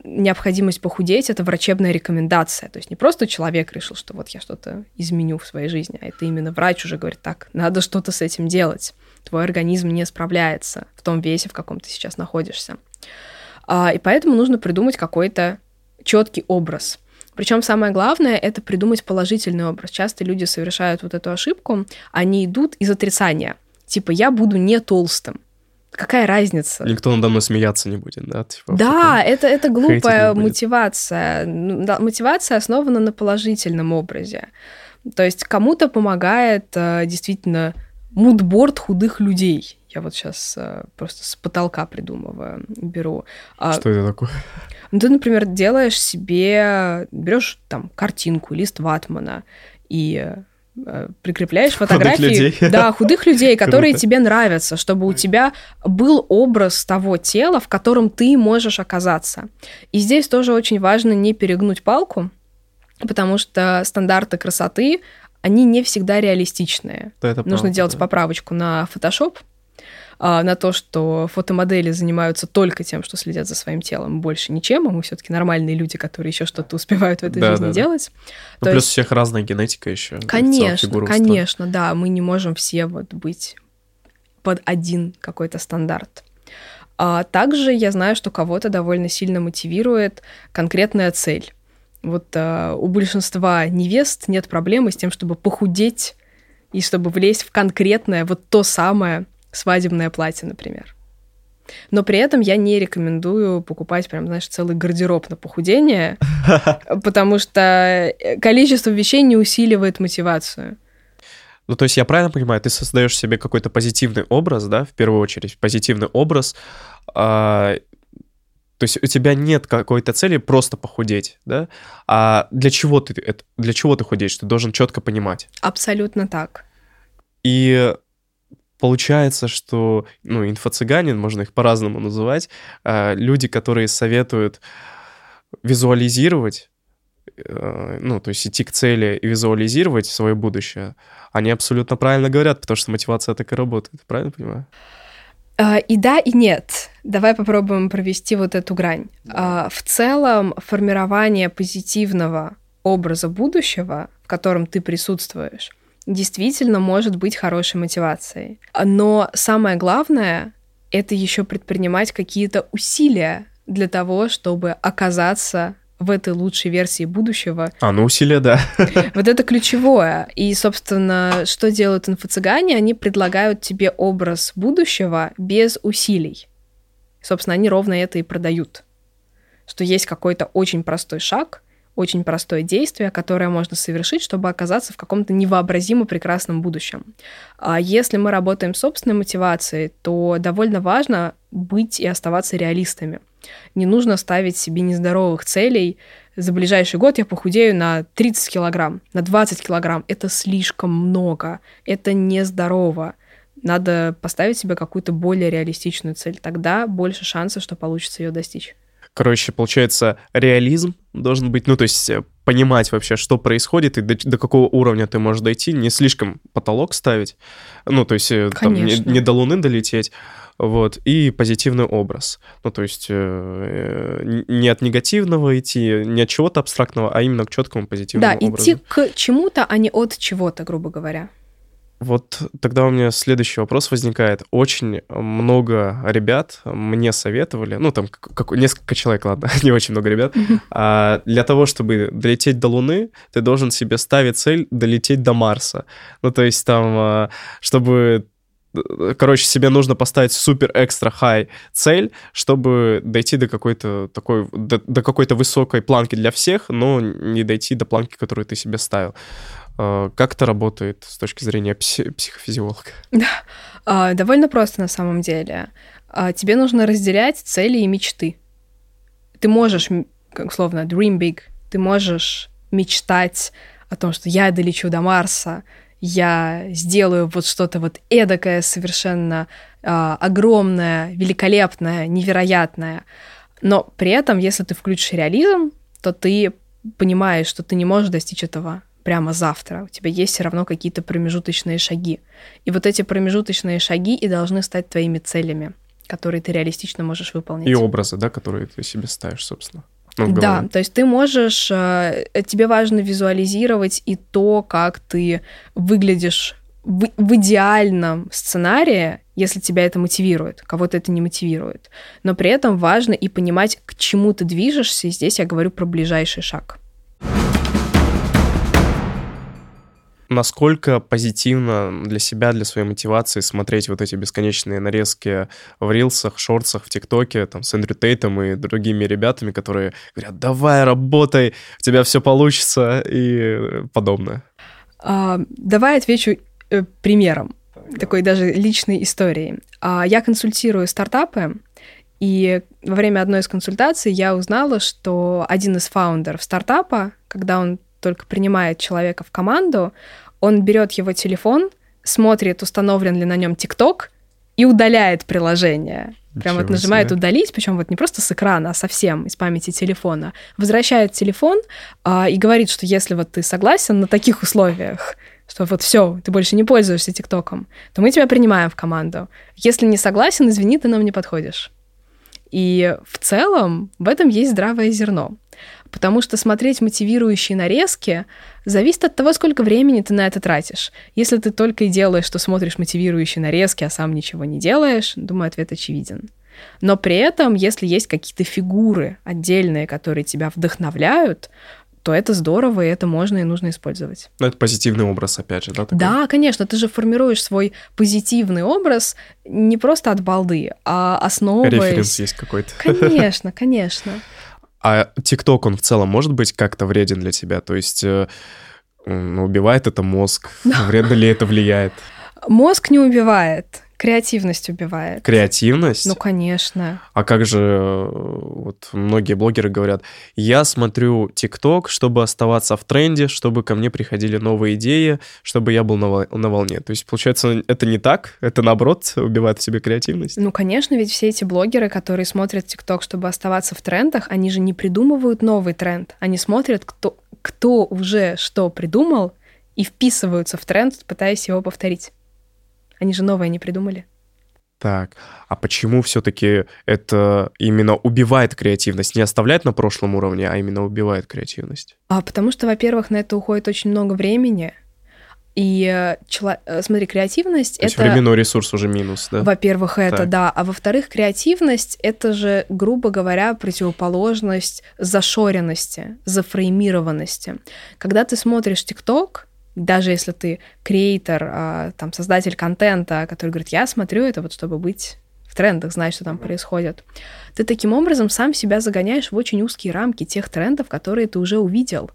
необходимость похудеть — это врачебная рекомендация. То есть не просто человек решил, что вот я что-то изменю в своей жизни, а это именно врач уже говорит, так, надо что-то с этим делать. Твой организм не справляется в том весе, в каком ты сейчас находишься. А, и поэтому нужно придумать какой-то четкий образ. Причем самое главное — это придумать положительный образ. Часто люди совершают вот эту ошибку, они идут из отрицания. Типа, я буду не толстым. Какая разница? Никто надо мной смеяться не будет, да? Типа, да, это, это глупая мотивация. Ну, мотивация основана на положительном образе. То есть кому-то помогает э, действительно мудборд худых людей. Я вот сейчас э, просто с потолка придумываю, беру. А Что это такое? Ну, ты, например, делаешь себе, берешь там картинку, лист ватмана и прикрепляешь фотографии худых людей. да худых людей которые тебе нравятся чтобы у тебя был образ того тела в котором ты можешь оказаться и здесь тоже очень важно не перегнуть палку потому что стандарты красоты они не всегда реалистичные. Да, это Нужно правда, делать да. поправочку на Photoshop, а, на то, что фотомодели занимаются только тем, что следят за своим телом, больше ничем, а мы все-таки нормальные люди, которые еще что-то успевают в этой Да, жизни да, да. делать. Ну, То плюс есть- у всех разная генетика еще. Конечно, конечно, да, мы не можем все вот быть под один какой-то стандарт. А также я знаю, что кого-то довольно сильно мотивирует конкретная цель. Вот а, у большинства невест нет проблемы с тем, чтобы похудеть и чтобы влезть в конкретное, вот то самое свадебное платье, например. Но при этом я не рекомендую покупать прям, знаешь, целый гардероб на похудение, потому что количество вещей не усиливает мотивацию. Ну, то есть я правильно понимаю, ты создаешь себе какой-то позитивный образ, да, в первую очередь, позитивный образ, а, то есть у тебя нет какой-то цели просто похудеть, да, а для чего ты, для чего ты худеешь, ты должен четко понимать. Абсолютно так. И получается, что, ну, инфо-цыгане, можно их по-разному называть, а, люди, которые советуют визуализировать, э, ну, то есть идти к цели и визуализировать свое будущее, они абсолютно правильно говорят, потому что мотивация так и работает, правильно понимаю? А, И да, и нет. Давай попробуем провести вот эту грань. А, В целом, формирование позитивного образа будущего, в котором ты присутствуешь, действительно может быть хорошей мотивацией. Но самое главное — это еще предпринимать какие-то усилия для того, чтобы оказаться в этой лучшей версии будущего, А, ну усилия, да. вот это ключевое. И, собственно, что делают инфо-цыгане? Они предлагают тебе образ будущего без усилий. Собственно, они ровно это и продают. Что есть какой-то очень простой шаг, очень простое действие, которое можно совершить, чтобы оказаться в каком-то невообразимо прекрасном будущем. А если мы работаем с собственной мотивацией, то довольно важно быть и оставаться реалистами. Не нужно ставить себе нездоровых целей. За ближайший год я похудею на 30 килограмм, на 20 килограмм. Это слишком много. Это нездорово. Надо поставить себе какую-то более реалистичную цель. Тогда больше шансов, что получится ее достичь. Короче, получается, реализм должен быть, ну, то есть э, понимать вообще, что происходит и до, до какого уровня ты можешь дойти, не слишком потолок ставить, ну, то есть э, там, не, не до Луны долететь, вот, и позитивный образ. Ну, то есть э, э, не от негативного идти, не от чего-то абстрактного, а именно к четкому позитивному Да, образу. идти к чему-то, а не от чего-то, грубо говоря. Вот тогда у меня следующий вопрос возникает. Очень много ребят мне советовали, ну там как, несколько человек, ладно, не очень много ребят, а, для того, чтобы долететь до Луны, ты должен себе ставить цель долететь до Марса. Ну то есть там, а, чтобы э, Короче, себе нужно поставить супер экстра хай цель, чтобы дойти до какой-то такой, до, до какой-то высокой планки для всех, но не дойти до планки, которую ты себе ставил. Э, Как это работает с точки зрения пси- психофизиолога? А, довольно просто на самом деле. А, тебе нужно разделять цели и мечты. Ты можешь, как условно, dream big. Ты можешь мечтать о том, что я долечу до Марса, я сделаю вот что-то вот эдакое, совершенно а, огромное, великолепное, невероятное. Но при этом, если ты включишь реализм, то ты понимаешь, что ты не можешь достичь этого прямо завтра. У тебя есть все равно какие-то промежуточные шаги. И вот эти промежуточные шаги и должны стать твоими целями, которые ты реалистично можешь выполнить. И образы, да, которые ты себе ставишь, собственно. Ну, Да, то есть ты можешь, э, тебе важно визуализировать и то, как ты выглядишь в, в идеальном сценарии, если тебя это мотивирует, кого-то это не мотивирует. Но при этом важно и понимать, к чему ты движешься, и здесь я говорю про ближайший шаг. Насколько позитивно для себя, для своей мотивации смотреть вот эти бесконечные нарезки в рилсах, шортсах, в ТикТоке, там, с Эндрю Тейтом и другими ребятами, которые говорят, давай, работай, у тебя все получится и подобное. А, давай отвечу э, примером такой даже личной истории. А, я консультирую стартапы, и во время одной из консультаций я узнала, что один из фаундеров стартапа, когда он только принимает человека в команду, он берет его телефон, смотрит, установлен ли на нем ТикТок, и удаляет приложение. Прям вот нажимает себе. удалить, причем вот не просто с экрана, а совсем из памяти телефона. Возвращает телефон а, и говорит, что если вот ты согласен на таких условиях, что вот все, ты больше не пользуешься ТикТоком, то мы тебя принимаем в команду. Если не согласен, извини, ты нам не подходишь. И в целом в этом есть здравое зерно. Потому что смотреть мотивирующие нарезки зависит от того, сколько времени ты на это тратишь. Если ты только и делаешь, что смотришь мотивирующие нарезки, а сам ничего не делаешь, думаю, ответ очевиден. Но при этом, если есть какие-то фигуры отдельные, которые тебя вдохновляют, то это здорово, и это можно и нужно использовать. Ну, это позитивный образ, опять же, да? Такой? Да, конечно, ты же формируешь свой позитивный образ не просто от балды, а основываясь... Референс есть какой-то. Конечно, конечно. А ТикТок, он в целом может быть как-то вреден для тебя? То есть э, убивает это мозг? Вредно ли это влияет? Мозг не убивает. Креативность убивает. Креативность? Ну, конечно. А как же, э, вот многие блогеры говорят, я смотрю ТикТок, чтобы оставаться в тренде, чтобы ко мне приходили новые идеи, чтобы я был на, на волне. То есть, получается, это не так? Это, наоборот, убивает в себе креативность? Ну, конечно, ведь все эти блогеры, которые смотрят ТикТок, чтобы оставаться в трендах, они же не придумывают новый тренд. Они смотрят, кто, кто уже что придумал, и вписываются в тренд, пытаясь его повторить. Они же новое не придумали. Так, а почему все-таки это именно убивает креативность? Не оставляет на прошлом уровне, а именно убивает креативность? А потому что, во-первых, на это уходит очень много времени. И э, чело... Э, смотри, креативность То это. временной ресурс уже минус, да? Во-первых, это так. да. А во-вторых, креативность это же, грубо говоря, противоположность зашоренности, зафреймированности. Когда ты смотришь ТикТок, даже если ты креатор, а, там, создатель контента, который говорит, я смотрю это вот, чтобы быть в трендах, знать, что там происходит. Ты таким образом сам себя загоняешь в очень узкие рамки тех трендов, которые ты уже увидел.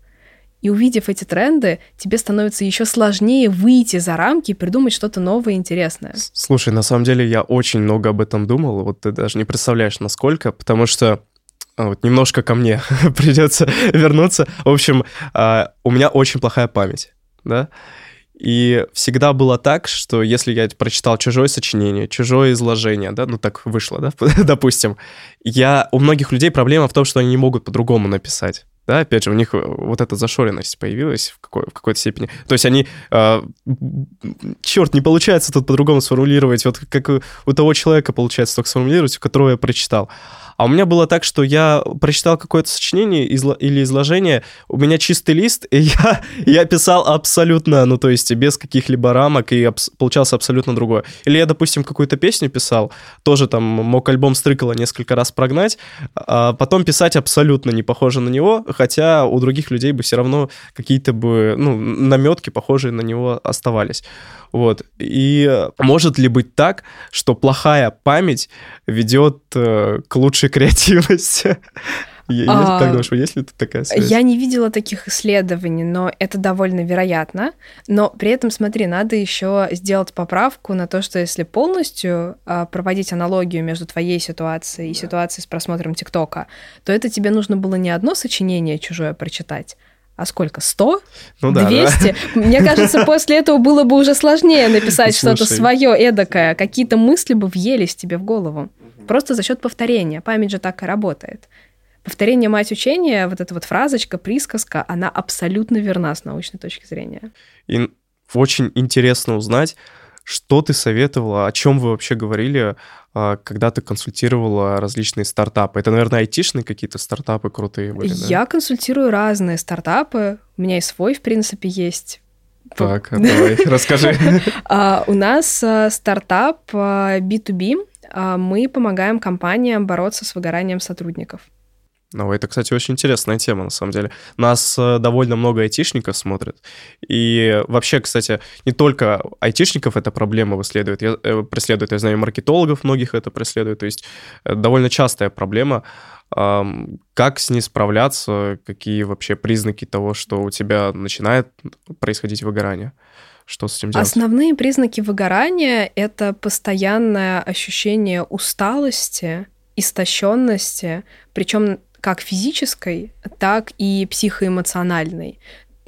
И увидев эти тренды, тебе становится еще сложнее выйти за рамки и придумать что-то новое и интересное. Слушай, на самом деле я очень много об этом думал, вот ты даже не представляешь, насколько, потому что а, вот немножко ко мне придется вернуться. В общем, а, у меня очень плохая память да, и всегда было так, что если я прочитал чужое сочинение, чужое изложение, да, ну так вышло, да, допустим, я, у многих людей проблема в том, что они не могут по-другому написать. Да, опять же, у них вот эта зашоренность появилась в, какой- в какой-то степени. То есть они, э, черт, не получается тут по-другому сформулировать, вот как у того человека получается только сформулировать, у которого я прочитал. А у меня было так, что я прочитал какое-то сочинение изла- или изложение, у меня чистый лист, и я, я писал абсолютно, ну, то есть без каких-либо рамок, и абс- получался абсолютно другое. Или я, допустим, какую-то песню писал, тоже там мог альбом Стрыкала несколько раз прогнать, а потом писать абсолютно не похоже на него, хотя у других людей бы все равно какие-то бы, ну, наметки похожие на него оставались. Вот. И может ли быть так, что плохая память ведет э, к лучшей креативности? А, как думаешь, есть ли тут такая связь? Я не видела таких исследований, но это довольно вероятно. Но при этом, смотри, надо еще сделать поправку на то, что если полностью а, проводить аналогию между твоей ситуацией и ситуацией с просмотром ТикТока, то это тебе нужно было не одно сочинение чужое прочитать, а сколько, 100? Ну, да, 200? Да. Мне кажется, после этого было бы уже сложнее написать что-то свое эдакое. Какие-то мысли бы въелись тебе в голову. Просто за счет повторения. Память же так и работает. Повторение мать учения, вот эта вот фразочка, присказка, она абсолютно верна с научной точки зрения. И очень интересно узнать, что ты советовала, о чем вы вообще говорили, а, когда ты консультировала различные стартапы? Это, наверное, айтишные какие-то стартапы крутые были, да? Я консультирую разные стартапы. У меня и свой, в принципе, есть. Так, а давай, расскажи. А, у нас стартап B2B. Мы помогаем компаниям бороться с выгоранием сотрудников. Ну, это, кстати, очень интересная тема, на самом деле. Нас э, довольно много айтишников смотрят. И вообще, кстати, не только айтишников эта проблема преследует. Я, э, преследует, я знаю, маркетологов многих это преследует. То есть э, довольно частая проблема. Как с ней справляться? Какие вообще признаки того, что у тебя начинает происходить выгорание? Что с этим делать? Основные признаки выгорания — это постоянное ощущение усталости, истощенности, причем как физической, так и психоэмоциональной.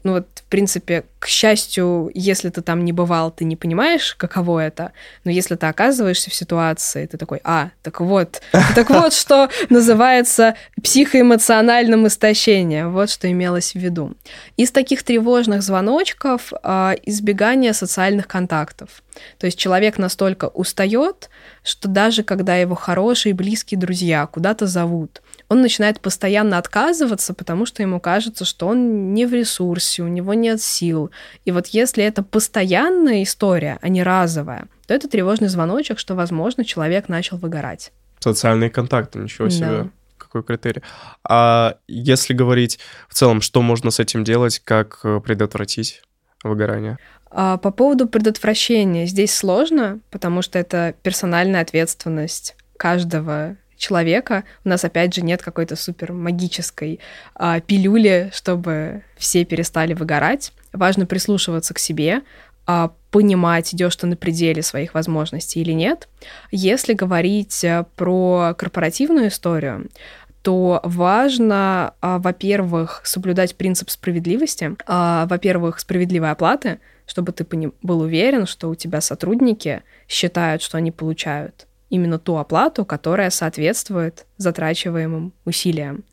Ну вот, в принципе, к счастью, если ты там не бывал, ты не понимаешь, каково это, но если ты оказываешься в ситуации, ты такой, а, так вот, так вот, что называется психоэмоциональным истощением, вот что имелось в виду. Из таких тревожных звоночков а, избегание социальных контактов. То есть человек настолько устает, что даже когда его хорошие близкие друзья куда-то зовут, он начинает постоянно отказываться, потому что ему кажется, что он не в ресурсе, у него нет сил. И вот если это постоянная история, а не разовая, то это тревожный звоночек, что, возможно, человек начал выгорать. Социальные контакты, ничего себе. Да. Какой критерий. А если говорить в целом, что можно с этим делать, как э, предотвратить выгорание? А по поводу предотвращения здесь сложно, потому что это персональная ответственность каждого человека. У нас, опять же, нет какой-то супер магической а, пилюли, чтобы все перестали выгорать. Важно прислушиваться к себе, а, понимать, идешь ты на пределе своих возможностей или нет. Если говорить э, про корпоративную историю, то важно, а, во-первых, соблюдать принцип справедливости, а, во-первых, справедливой оплаты, чтобы ты был уверен, что у тебя сотрудники считают, что они получают именно ту оплату, которая соответствует затрачиваемым усилиям.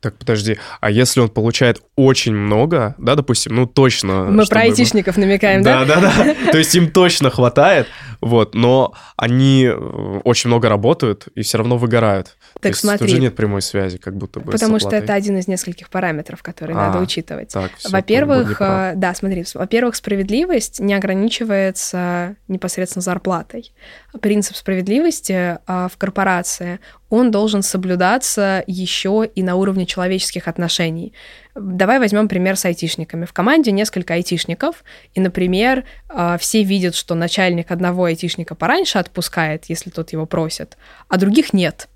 Так, подожди, а если он получает очень много, да, допустим, ну точно... Мы про айтишников намекаем, да? Да-да-да, то есть им точно хватает, вот, но они э, очень много работают и все равно выгорают. Так То смотри. Есть, уже нет прямой связи, как будто бы. Потому что это один из нескольких параметров, которые а, надо учитывать. Так, во-первых, э, да, смотри, во-первых, справедливость не ограничивается непосредственно зарплатой. Принцип справедливости а, в корпорации он должен соблюдаться еще и на уровне человеческих отношений. Давай возьмем пример с айтишниками. В команде несколько айтишников, и, например, а, все видят, что начальник одного айтишника пораньше отпускает, если тот его просит, а других нет.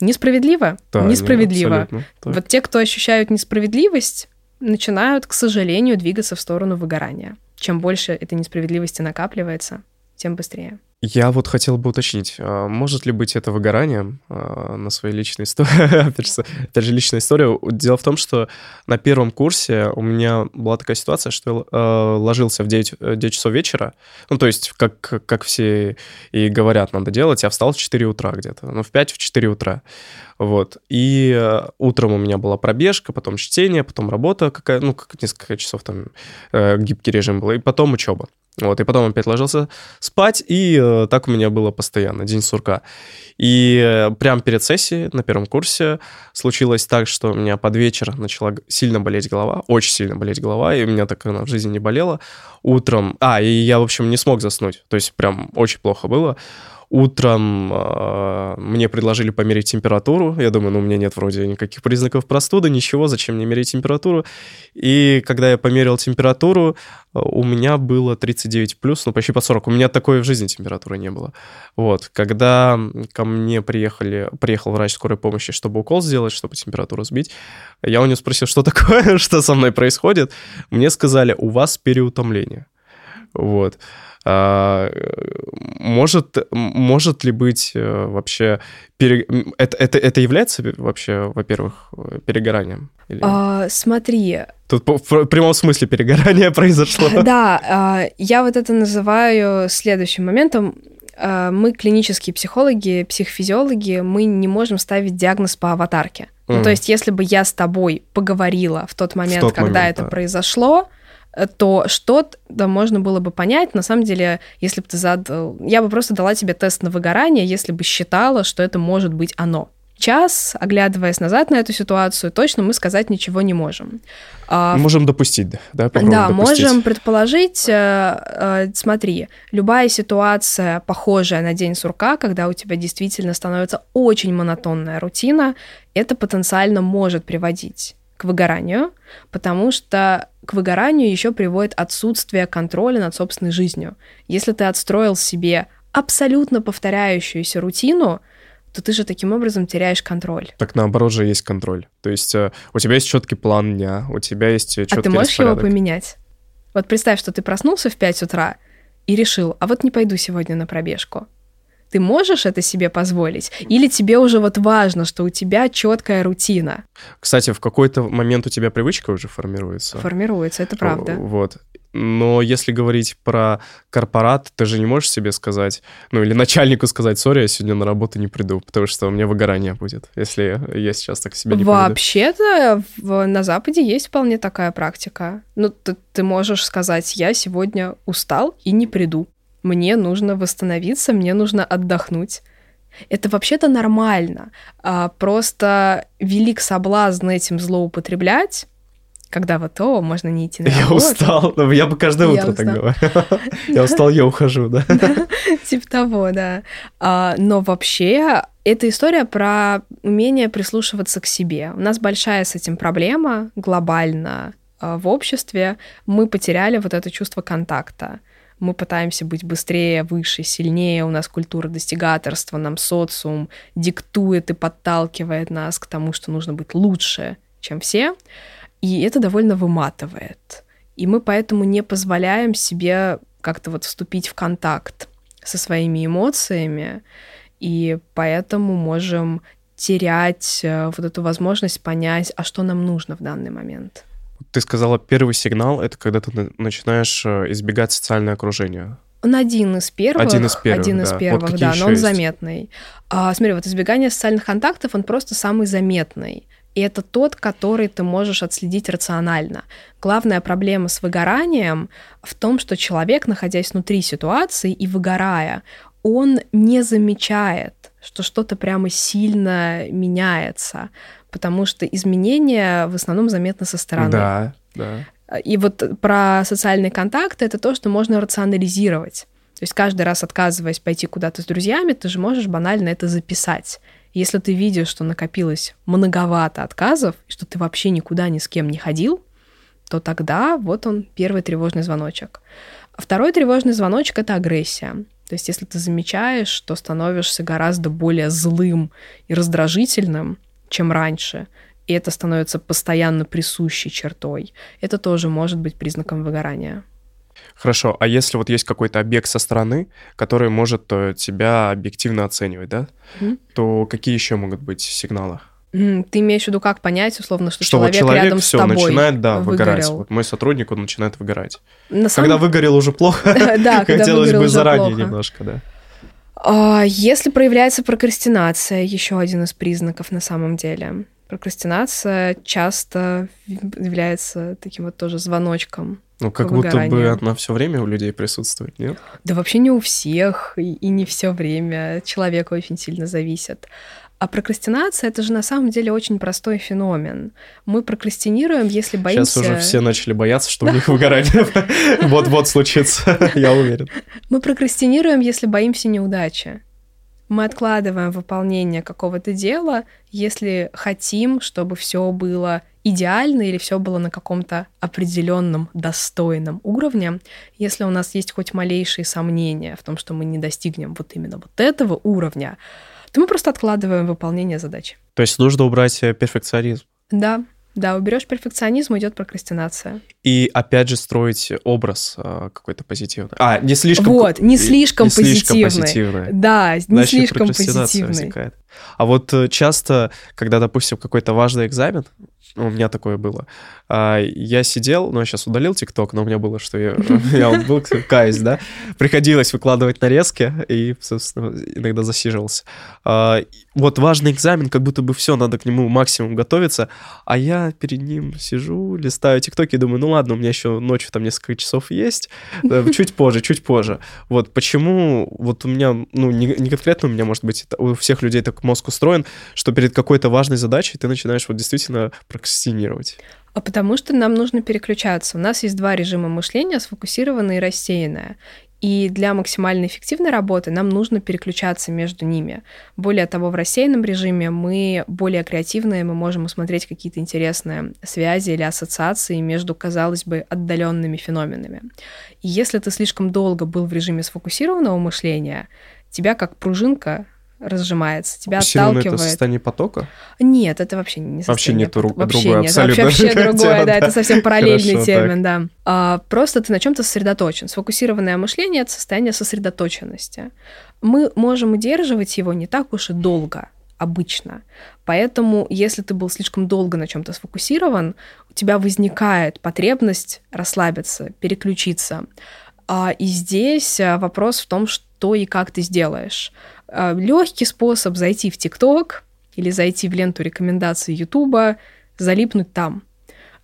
Несправедливо? Да, Несправедливо. Вот те, кто ощущают несправедливость, начинают, к сожалению, двигаться в сторону выгорания. Чем больше этой несправедливости накапливается, тем быстрее. Я вот хотел бы уточнить, а может ли быть это выгоранием а, на своей личной истории? опять, же, личная история. Дело в том, что на первом курсе у меня была такая ситуация, что я а, ложился в 9, 9 часов вечера, ну, то есть, как, как все и говорят, надо делать, я встал в 4 утра где-то, ну, в 5, в 4 утра. Вот. И утром у меня была пробежка, потом чтение, потом работа какая, ну, как несколько часов там э, гибкий режим был, и потом учеба. Вот, и потом опять ложился спать, и э, так у меня было постоянно, день сурка. И э, прямо перед сессией на первом курсе случилось так, что у меня под вечер начала сильно болеть голова, очень сильно болеть голова, и у меня так она в жизни не болела. Утром... А, и я, в общем, не смог заснуть, то есть прям очень плохо было. Утром э, мне предложили померить температуру. Я думаю, ну, у меня нет вроде никаких признаков простуды, ничего, зачем мне мерить температуру? И когда я померил температуру, у меня было 39 плюс, ну, почти по 40. У меня такой в жизни температуры не было. Вот. Когда ко мне приехали, приехал врач скорой помощи, чтобы укол сделать, чтобы температуру сбить, я у него спросил, что такое, что со мной происходит. Мне сказали, у вас переутомление. Вот. А, может, может ли быть э, вообще... Пере... Это, это, это является вообще, во-первых, перегоранием? Или... А, смотри... Тут в прямом смысле перегорание произошло. Да, а, я вот это называю следующим моментом. А, мы клинические психологи, психофизиологи, мы не можем ставить диагноз по аватарке. Mm. Ну, то есть, если бы я с тобой поговорила в тот момент, в тот когда момент, это да. произошло, то что-то можно было бы понять. На самом деле, если бы ты задал... Я бы просто дала тебе тест на выгорание, если бы считала, что это может быть оно. Час, оглядываясь назад на эту ситуацию, точно мы сказать ничего не можем. А, можем допустить, да? Да, допустить. можем предположить. Э, э, смотри, любая ситуация, похожая на день сурка, когда у тебя действительно становится очень монотонная рутина, это потенциально может приводить к выгоранию, потому что к выгоранию еще приводит отсутствие контроля над собственной жизнью. Если ты отстроил себе абсолютно повторяющуюся рутину, то ты же таким образом теряешь контроль. Так наоборот же есть контроль. То есть э, у тебя есть четкий план дня, у тебя есть четкий А ты можешь распорядок. его поменять? Вот представь, что ты проснулся в 5 утра и решил, а вот не пойду сегодня на пробежку. Ты можешь это себе позволить? Или тебе уже вот важно, что у тебя четкая рутина? Кстати, в какой-то момент у тебя привычка уже формируется. Формируется, это правда. Вот. Но если говорить про корпорат, ты же не можешь себе сказать, ну или начальнику сказать, сори, я сегодня на работу не приду, потому что у меня выгорание будет, если я сейчас так себя не Вообще-то на Западе есть вполне такая практика. Ну, ты, ты можешь сказать, я сегодня устал и не приду. Мне нужно восстановиться, мне нужно отдохнуть. Это вообще-то нормально. А просто велик соблазн этим злоупотреблять, когда вот, о, можно не идти на работу. Я устал, но я бы каждое утро так говорю. Я устал, я ухожу, да. Типа того, да. А, но вообще эта история про умение прислушиваться к себе. У нас большая с этим проблема глобально а, в обществе. Мы потеряли вот это чувство контакта мы пытаемся быть быстрее, выше, сильнее, у нас культура достигаторства, нам социум диктует и подталкивает нас к тому, что нужно быть лучше, чем все. И это довольно выматывает. И мы поэтому не позволяем себе как-то вот вступить в контакт со своими эмоциями, и поэтому можем терять э, вот эту возможность понять, а что нам нужно в данный момент. Ты сказала, первый сигнал — это когда ты начинаешь э, избегать социальное окружение. Он один из первых. Один из первых, Один из да. первых, вот да, но он есть? заметный. А, смотри, вот избегание социальных контактов, он просто самый заметный. И это тот, который ты можешь отследить рационально. Главная проблема с выгоранием в том, что человек, находясь внутри ситуации и выгорая, он не замечает, что что-то прямо сильно меняется, потому что изменения в основном заметны со стороны. Да, да. И вот про социальные контакты это то, что можно рационализировать. То есть каждый раз отказываясь пойти куда-то с друзьями, ты же можешь банально это записать. Если ты видишь, что накопилось многовато отказов, что ты вообще никуда ни с кем не ходил, то тогда вот он, первый тревожный звоночек. Второй тревожный звоночек — это агрессия. То есть если ты замечаешь, что становишься гораздо более злым и раздражительным, чем раньше, и это становится постоянно присущей чертой, это тоже может быть признаком выгорания. Хорошо, а если вот есть какой-то объект со стороны, который может э, тебя объективно оценивать, да, mm-hmm. то какие еще могут быть сигналы? Ты имеешь в виду, как понять, условно, что, что человек, вот человек рядом все, с тобой начинает, да, выгорел. выгорать. Вот мой сотрудник, он начинает выгорать. На самом... Когда выгорел уже плохо, да, хотелось бы заранее немножко, да. А, если проявляется прокрастинация, еще один из признаков на самом деле. Прокрастинация часто является таким вот тоже звоночком ну, как будто бы она все время у людей присутствует, нет? Да вообще не у всех, и, и не все время. Человек очень сильно зависит. А прокрастинация это же на самом деле очень простой феномен. Мы прокрастинируем, если боимся. Сейчас уже все начали бояться, что у них выгорание вот-вот случится, я уверен. Мы прокрастинируем, если боимся неудачи. Мы откладываем выполнение какого-то дела, если хотим, чтобы все было идеально или все было на каком-то определенном достойном уровне. Если у нас есть хоть малейшие сомнения в том, что мы не достигнем вот именно вот этого уровня, то мы просто откладываем выполнение задачи. То есть нужно убрать э, перфекционизм. Да, да, уберешь перфекционизм, идет прокрастинация. И опять же строить образ э, какой-то позитивный. А, не слишком... Вот, не слишком, не позитивный. слишком позитивный. Да, не Значит, слишком позитивный. Возникает. А вот э, часто, когда, допустим, какой-то важный экзамен, у меня такое было. А, я сидел, ну, я сейчас удалил ТикТок, но у меня было, что я, я был каюсь, да, приходилось выкладывать нарезки и, собственно, иногда засиживался. А, вот важный экзамен, как будто бы все, надо к нему максимум готовиться, а я перед ним сижу, листаю ТикТок и думаю, ну ладно, у меня еще ночью там несколько часов есть, э, чуть позже, чуть позже. Вот почему вот у меня, ну, не, конкретно у меня, может быть, у всех людей так мозг устроен, что перед какой-то важной задачей ты начинаешь вот действительно прокрастинировать? А потому что нам нужно переключаться. У нас есть два режима мышления, сфокусированное и рассеянное. И для максимально эффективной работы нам нужно переключаться между ними. Более того, в рассеянном режиме мы более креативные, мы можем усмотреть какие-то интересные связи или ассоциации между, казалось бы, отдаленными феноменами. И если ты слишком долго был в режиме сфокусированного мышления, тебя как пружинка разжимается, тебя Фокусированное отталкивает. это состояние потока? Нет, это вообще не Вообще состояние нету потока. ру- Вообще другое, нет, абсолютно вообще другая другое, да, да. это совсем параллельный Хорошо, термин, да. А, просто ты на чем-то сосредоточен. Сфокусированное мышление — это состояние сосредоточенности. Мы можем удерживать его не так уж и долго обычно. Поэтому, если ты был слишком долго на чем-то сфокусирован, у тебя возникает потребность расслабиться, переключиться. А, и здесь а, вопрос в том, что и как ты сделаешь. Легкий способ зайти в ТикТок или зайти в ленту рекомендаций Ютуба, залипнуть там.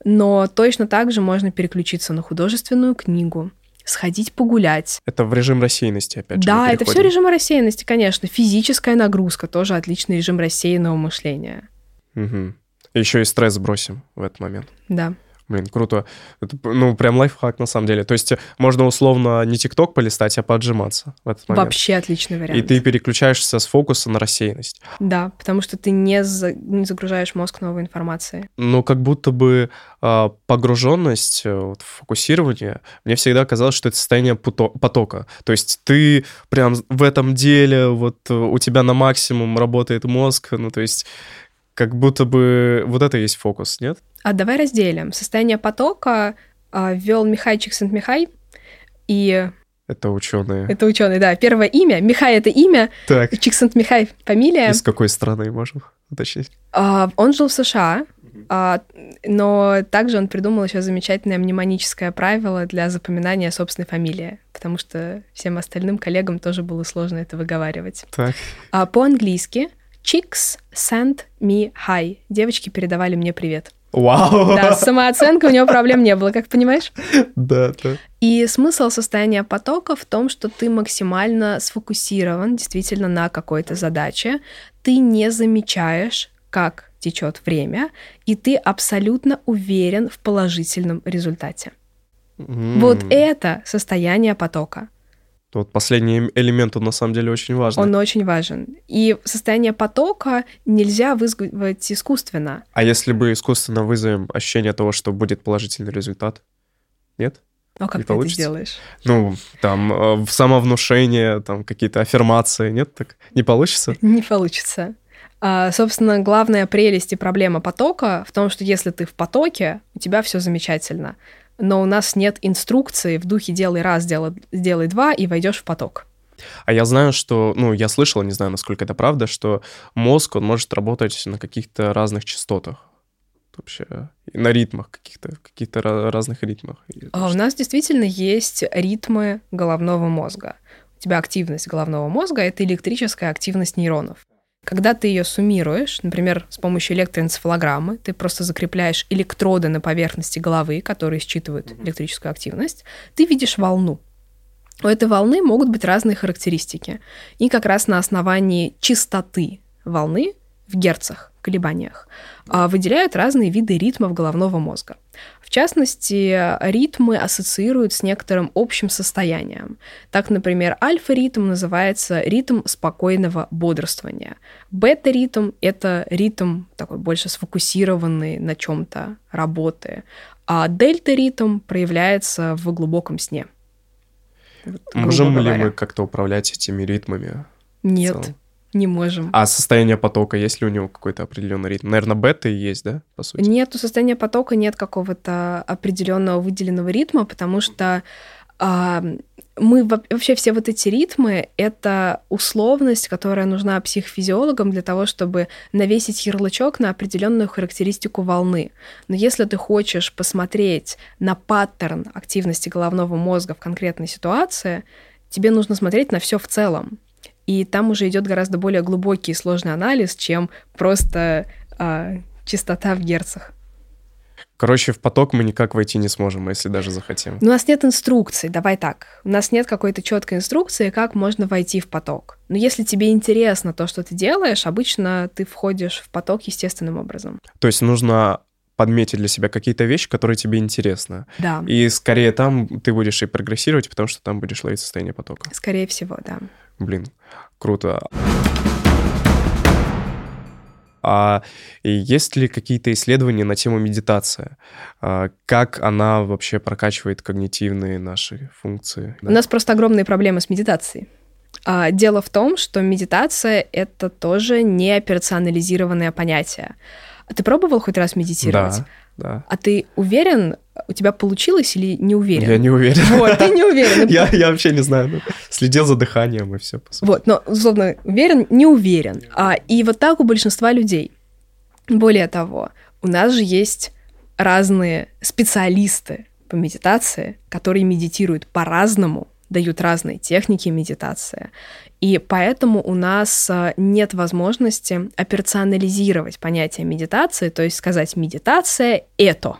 Но точно так же можно переключиться на художественную книгу, сходить погулять. Это в режим рассеянности, опять же. Да, это все режим рассеянности, конечно. Физическая нагрузка тоже отличный режим рассеянного мышления. Мгм. Еще и стресс сбросим в этот момент. Да. Блин, круто. Это, ну, прям лайфхак на самом деле. То есть можно условно не ТикТок полистать, а поотжиматься в этот момент. Вообще отличный вариант. И ты переключаешься с фокуса на рассеянность. Да, потому что ты не, за- не загружаешь мозг новой информацией. Ну, как будто бы а, погруженность, э, вот, фокусирование, мне всегда казалось, что это состояние потока. То есть ты прям в этом деле, вот э, у тебя на максимум работает мозг, ну, то есть как будто бы вот это и есть фокус, нет? А давай разделим. Состояние потока а, ввел Михай Чиксент-Михай, и Это ученые. это ученый, да, первое имя. Михай — это имя, Так, Чиксент-Михай — фамилия. из какой страны можем уточнить? А, Он жил в США, а, но также он придумал еще замечательное мнемоническое правило для запоминания собственной фамилии, потому что всем остальным коллегам тоже было сложно это выговаривать. Так. А по-английски Chicks sent me hi. Девочки передавали мне привет. Вау! Да, с самооценкой у него проблем не было, как понимаешь? Да, да. И смысл состояния потока в том, что ты максимально сфокусирован действительно на какой-то задаче, ты не замечаешь, как течет время, и ты абсолютно уверен в положительном результате. Вот М. это состояние потока. Вот последний эм- элемент, он на самом деле очень важный. Он очень важен. И состояние потока нельзя вызвать искусственно. А если бы искусственно вызовем ощущение того, что будет положительный результат? Нет? Но как Не ты это получится? сделаешь? Ну, там, э, самовнушение, там, какие-то аффирмации, нет? Так не получится? Не получится. А, собственно, главная прелесть и проблема потока в том, что если ты в потоке, у тебя все замечательно. Но у нас нет инструкции в духе делай раз, делай, сделай два и войдешь в поток. А я знаю, что, ну, я слышал, не знаю, насколько это правда, что мозг, он может работать на каких-то разных частотах. Вообще, на ритмах каких-то, каких-то ра- разных ритмах. А у нас действительно есть ритмы головного мозга. У тебя активность головного мозга — это электрическая активность нейронов. Когда ты ее суммируешь, например, с помощью электроэнцефалограммы, ты просто закрепляешь электроды на поверхности головы, которые считывают электрическую активность, ты видишь волну. У этой волны могут быть разные характеристики. И как раз на основании частоты волны в герцах, колебаниях, а, выделяют разные виды ритмов головного мозга. В частности, ритмы ассоциируют с некоторым общим состоянием. Так, например, альфа-ритм называется ритм спокойного бодрствования. Бета-ритм — это ритм такой больше сфокусированный на чем-то работы. А дельта-ритм проявляется в глубоком сне. Вот, Можем ли мы как-то управлять этими ритмами? Нет? Не можем. А состояние потока, есть ли у него какой-то определенный ритм? Наверное, бета и есть, да, по сути? Нет, у состояния потока нет какого-то определенного выделенного ритма, потому что а, мы во- вообще все вот эти ритмы — это условность, которая нужна психофизиологам для того, чтобы навесить ярлычок на определенную характеристику волны. Но если ты хочешь посмотреть на паттерн активности головного мозга в конкретной ситуации, тебе нужно смотреть на все в целом. И там уже идет гораздо более глубокий и сложный анализ, чем просто а, частота в герцах. Короче, в поток мы никак войти не сможем, если даже захотим. Но у нас нет инструкции, давай так. У нас нет какой-то четкой инструкции, как можно войти в поток. Но если тебе интересно то, что ты делаешь, обычно ты входишь в поток естественным образом. То есть нужно подметить для себя какие-то вещи, которые тебе интересны. Да, И скорее там ты будешь и прогрессировать, потому что там будешь ловить состояние потока. скорее всего, да. Блин, круто. А есть ли какие-то исследования на тему медитация? А, Как она вообще прокачивает когнитивные наши функции? У нас просто огромные проблемы с медитацией. А, дело в том, что медитация — это тоже не операционализированное понятие. А ты пробовал хоть раз медитировать? Да, да. А ты уверен, у тебя получилось или не уверен? Я не уверен. Вот, ты не уверен. Я, я вообще не знаю. ну, Следил за дыханием и все. Вот, но, условно, уверен, не уверен. А, и вот так у большинства людей. Более того, у нас же есть разные специалисты по медитации, которые медитируют по-разному, дают разные техники медитации. И поэтому у нас а, нет возможности операционализировать понятие медитации, то есть сказать медитация — это.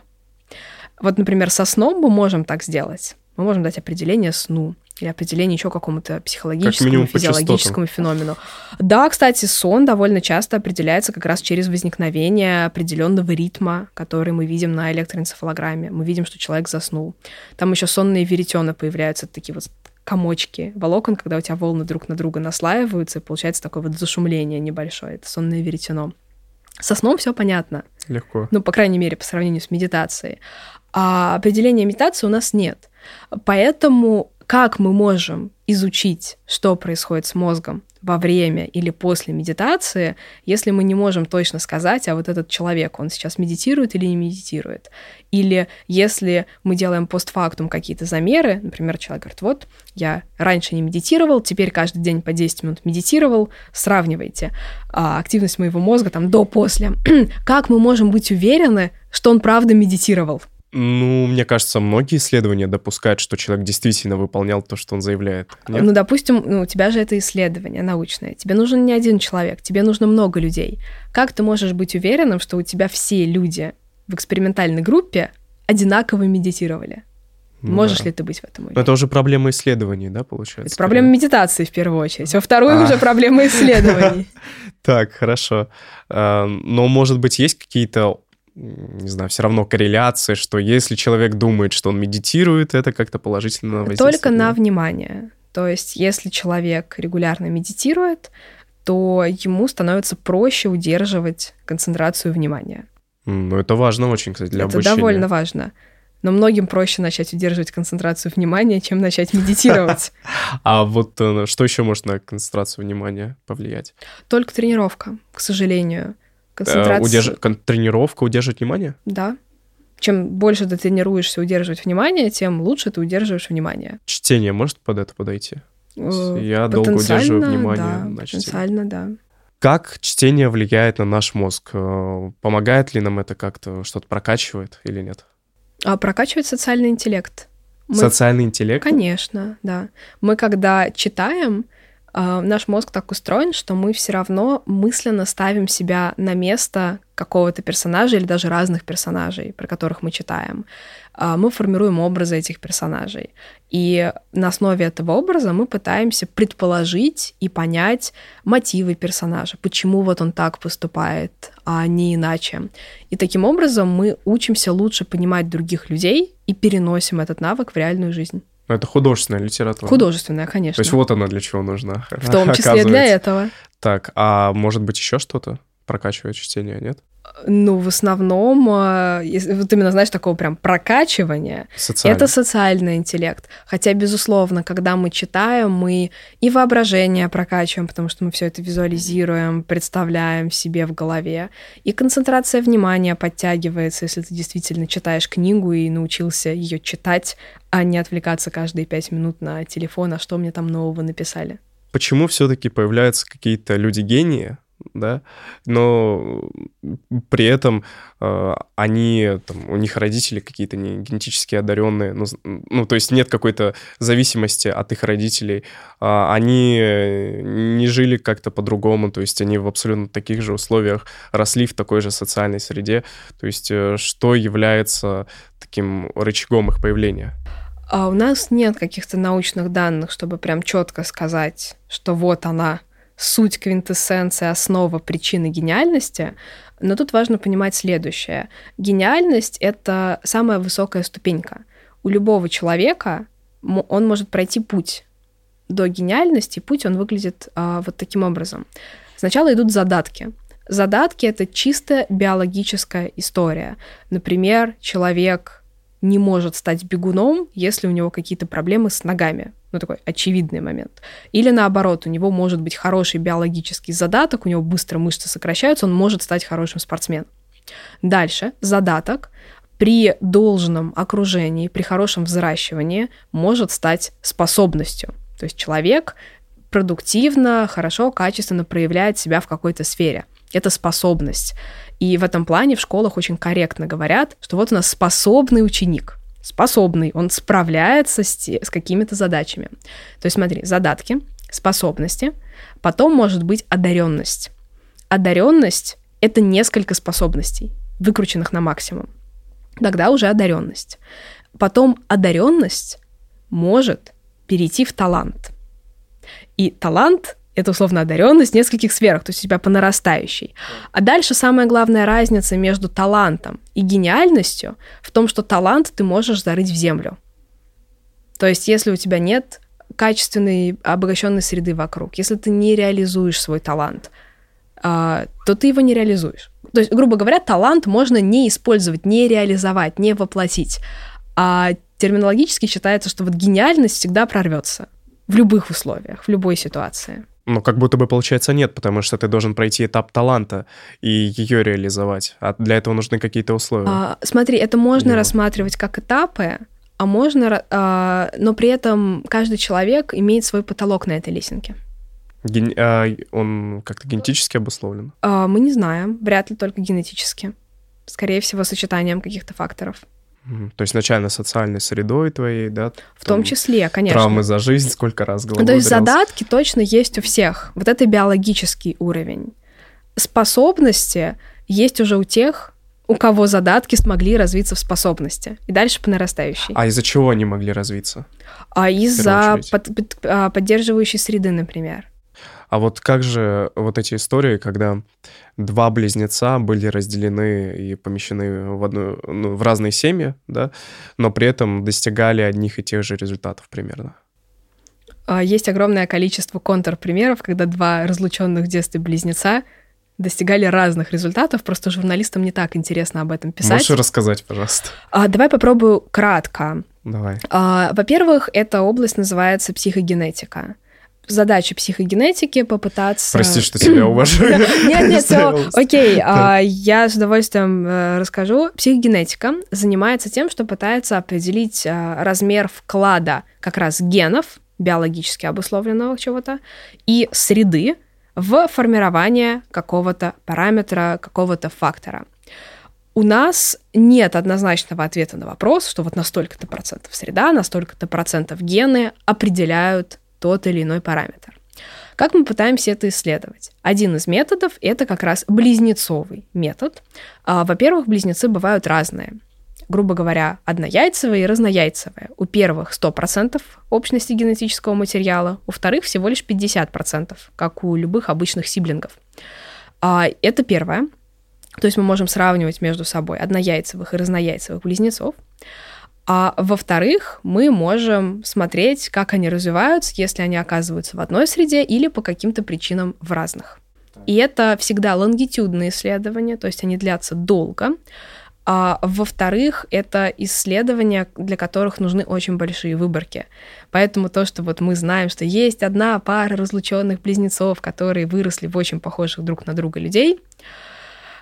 Вот, например, со сном мы можем так сделать. Мы можем дать определение сну или определение еще какому-то психологическому, минимум физиологическому феномену. Да, кстати, сон довольно часто определяется как раз через возникновение определенного ритма, который мы видим на электроэнцефалограмме. Мы видим, что человек заснул. Там еще сонные веретена появляются, такие вот комочки волокон, когда у тебя волны друг на друга наслаиваются, и получается такое вот зашумление небольшое. Это сонное веретено. Со сном все понятно. Легко. Ну, по крайней мере, по сравнению с медитацией. А определения медитации у нас нет. Поэтому как мы можем изучить, что происходит с мозгом во время или после медитации, если мы не можем точно сказать, а вот этот человек, он сейчас медитирует или не медитирует? Или если мы делаем постфактум какие-то замеры, например, человек говорит, вот, я раньше не медитировал, теперь каждый день по 10 минут медитировал, сравнивайте а, активность моего мозга там до-после. как мы можем быть уверены, что он правда медитировал? Ну, мне кажется, многие исследования допускают, что человек действительно выполнял то, что он заявляет. Нет? Ну, допустим, ну, у тебя же это исследование научное. Тебе нужен не один человек, тебе нужно много людей. Как ты можешь быть уверенным, что у тебя все люди в экспериментальной группе одинаково медитировали? Ну Можешь да. ли ты быть в этом уверен? Но это уже проблема исследований, да, получается? Это проблема медитации в первую очередь. Во вторую А. уже проблема исследований. Так, хорошо. А, Но, может быть, есть какие-то, не знаю, все равно корреляции, что если человек думает, что он медитирует, это как-то положительно воздействует? Только на внимание. То есть, если человек регулярно медитирует, то ему становится проще удерживать концентрацию внимания. Ну, это важно очень, кстати, для Это обучения. довольно важно. Но многим проще начать удерживать концентрацию внимания, чем начать медитировать. А вот э, что еще может на концентрацию внимания повлиять? Только тренировка, к сожалению. Э, Концентрация... удерж- Тренировка удерживать внимание? Да. Чем больше ты тренируешься удерживать внимание, тем лучше ты удерживаешь внимание. Чтение может под это подойти? Э, Я долго удерживаю внимание да, на чтении. потенциально, да. Как чтение влияет на наш мозг? Э, Помогает ли нам это как-то, что-то прокачивает или нет? А прокачивает социальный интеллект. Мы Социальный интеллект? Конечно, да. Мы когда читаем, наш мозг так устроен, что мы все равно мысленно ставим себя на место какого-то персонажа или даже разных персонажей, про которых мы читаем. А, Мы формируем образы этих персонажей. И на основе этого образа мы пытаемся предположить и понять мотивы персонажа, почему вот он так поступает, а не иначе. И таким образом мы учимся лучше понимать других людей и переносим этот навык в реальную жизнь. Ну, Это художественная литература. Художественная, То конечно. есть вот она для чего нужна. В том числе для этого. Так, а может быть еще что-то прокачивает чтение, нет? Ну, в основном, если- вот именно, знаешь, такого прям прокачивания, Социально. это социальный интеллект. Хотя, безусловно, когда мы читаем, мы и воображение прокачиваем, потому что мы все это визуализируем, представляем себе в голове. И концентрация внимания подтягивается, если ты действительно читаешь книгу и научился ее читать, а не отвлекаться каждые пять минут на телефон, а что мне там нового написали. Почему все-таки появляются какие-то люди-гении, да, но при этом э, они, там, у них родители какие-то не генетически одаренные, ну, ну, то есть нет какой-то зависимости от их родителей, А они э, не жили как-то по-другому, то есть они в абсолютно таких же условиях росли в такой же социальной среде, то есть э, что является таким рычагом их появления? А у нас нет каких-то научных данных, чтобы прям четко сказать, что вот она, суть квинтэссенция, основа причины гениальности. Но тут важно понимать следующее. Гениальность — это самая высокая ступенька. У любого человека он может пройти путь до гениальности. Путь он выглядит а, вот таким образом. Сначала идут задатки. Задатки — это чисто биологическая история. Например, человек не может стать бегуном, если у него какие-то проблемы с ногами. Ну, такой очевидный момент. Или наоборот, у него может быть хороший биологический задаток, у него быстро мышцы сокращаются, он может стать хорошим спортсменом. Дальше, задаток при должном окружении, при хорошем взращивании может стать способностью. То есть человек продуктивно, хорошо, качественно проявляет себя в какой-то сфере. Это способность. И в этом плане в школах очень корректно говорят, что вот у нас способный ученик. Способный, он справляется с, с какими-то задачами. То есть смотри, задатки, способности, потом может быть одаренность. Одаренность — это несколько способностей, выкрученных на максимум. Тогда уже одаренность. Потом одаренность может перейти в талант. И талант это условно одаренность нескольких сферах, то есть у тебя по нарастающей. А дальше самая главная разница между талантом и гениальностью в том, что талант ты можешь зарыть в землю. То есть если у тебя нет качественной обогащенной среды вокруг, если ты не реализуешь свой талант, а, то ты его не реализуешь. То есть, грубо говоря, талант можно не использовать, не реализовать, не воплотить. А терминологически считается, что вот гениальность всегда прорвется в любых условиях, в любой ситуации. Ну, как будто бы получается нет, потому что ты должен пройти этап таланта и ее реализовать. А для этого нужны какие-то условия. А, смотри, это можно Его. рассматривать как этапы, а можно, а, но при этом каждый человек имеет свой потолок на этой лесенке. Ген... А, он как-то генетически обусловлен? А, мы не знаем, вряд ли только генетически. Скорее всего, сочетанием каких-то факторов. То есть начально социальной средой твоей, да? В том числе, конечно. Травмы за жизнь, сколько раз головой То есть задатки точно есть у всех. Вот это биологический уровень. Способности есть уже у тех, у кого задатки смогли развиться в способности. И дальше по нарастающей. А из-за чего они могли развиться? А из-за под, под, а, поддерживающей среды, например. А вот как же вот эти истории, когда два близнеца были разделены и помещены в, одну, ну, в разные семьи, да, но при этом достигали одних и тех же результатов примерно? А, есть огромное количество контрпримеров, когда два разлученных в детстве близнеца достигали разных результатов, просто журналистам не так интересно об этом писать. Можешь рассказать, пожалуйста? А, давай попробую кратко. Давай. А, во-первых, эта область называется психогенетика задача психогенетики попытаться... Прости, что тебя уважаю. Нет, нет, все, окей, а, я с удовольствием э, расскажу. Психогенетика занимается тем, что пытается определить а, размер вклада как раз генов, биологически обусловленного чего-то, и среды в формирование какого-то параметра, какого-то фактора. У нас нет однозначного ответа на вопрос, что вот на столько-то процентов среда, на столько-то процентов гены определяют тот или иной параметр. Как мы пытаемся это исследовать? Один из методов — это как раз близнецовый метод. А, во-первых, близнецы бывают разные. Грубо говоря, однояйцевые и разнояйцевые. У первых 100% общности генетического материала, у вторых всего лишь 50%, как у любых обычных сиблингов. А, это первое. То есть мы можем сравнивать между собой однояйцевых и разнояйцевых близнецов. А во-вторых, мы можем смотреть, как они развиваются, если они оказываются в одной среде или по каким-то причинам в разных. И это всегда лонгитюдные исследования, то есть они длятся долго. А во-вторых, это исследования, для которых нужны очень большие выборки. Поэтому то, что вот мы знаем, что есть одна пара разлученных близнецов, которые выросли в очень похожих друг на друга людей,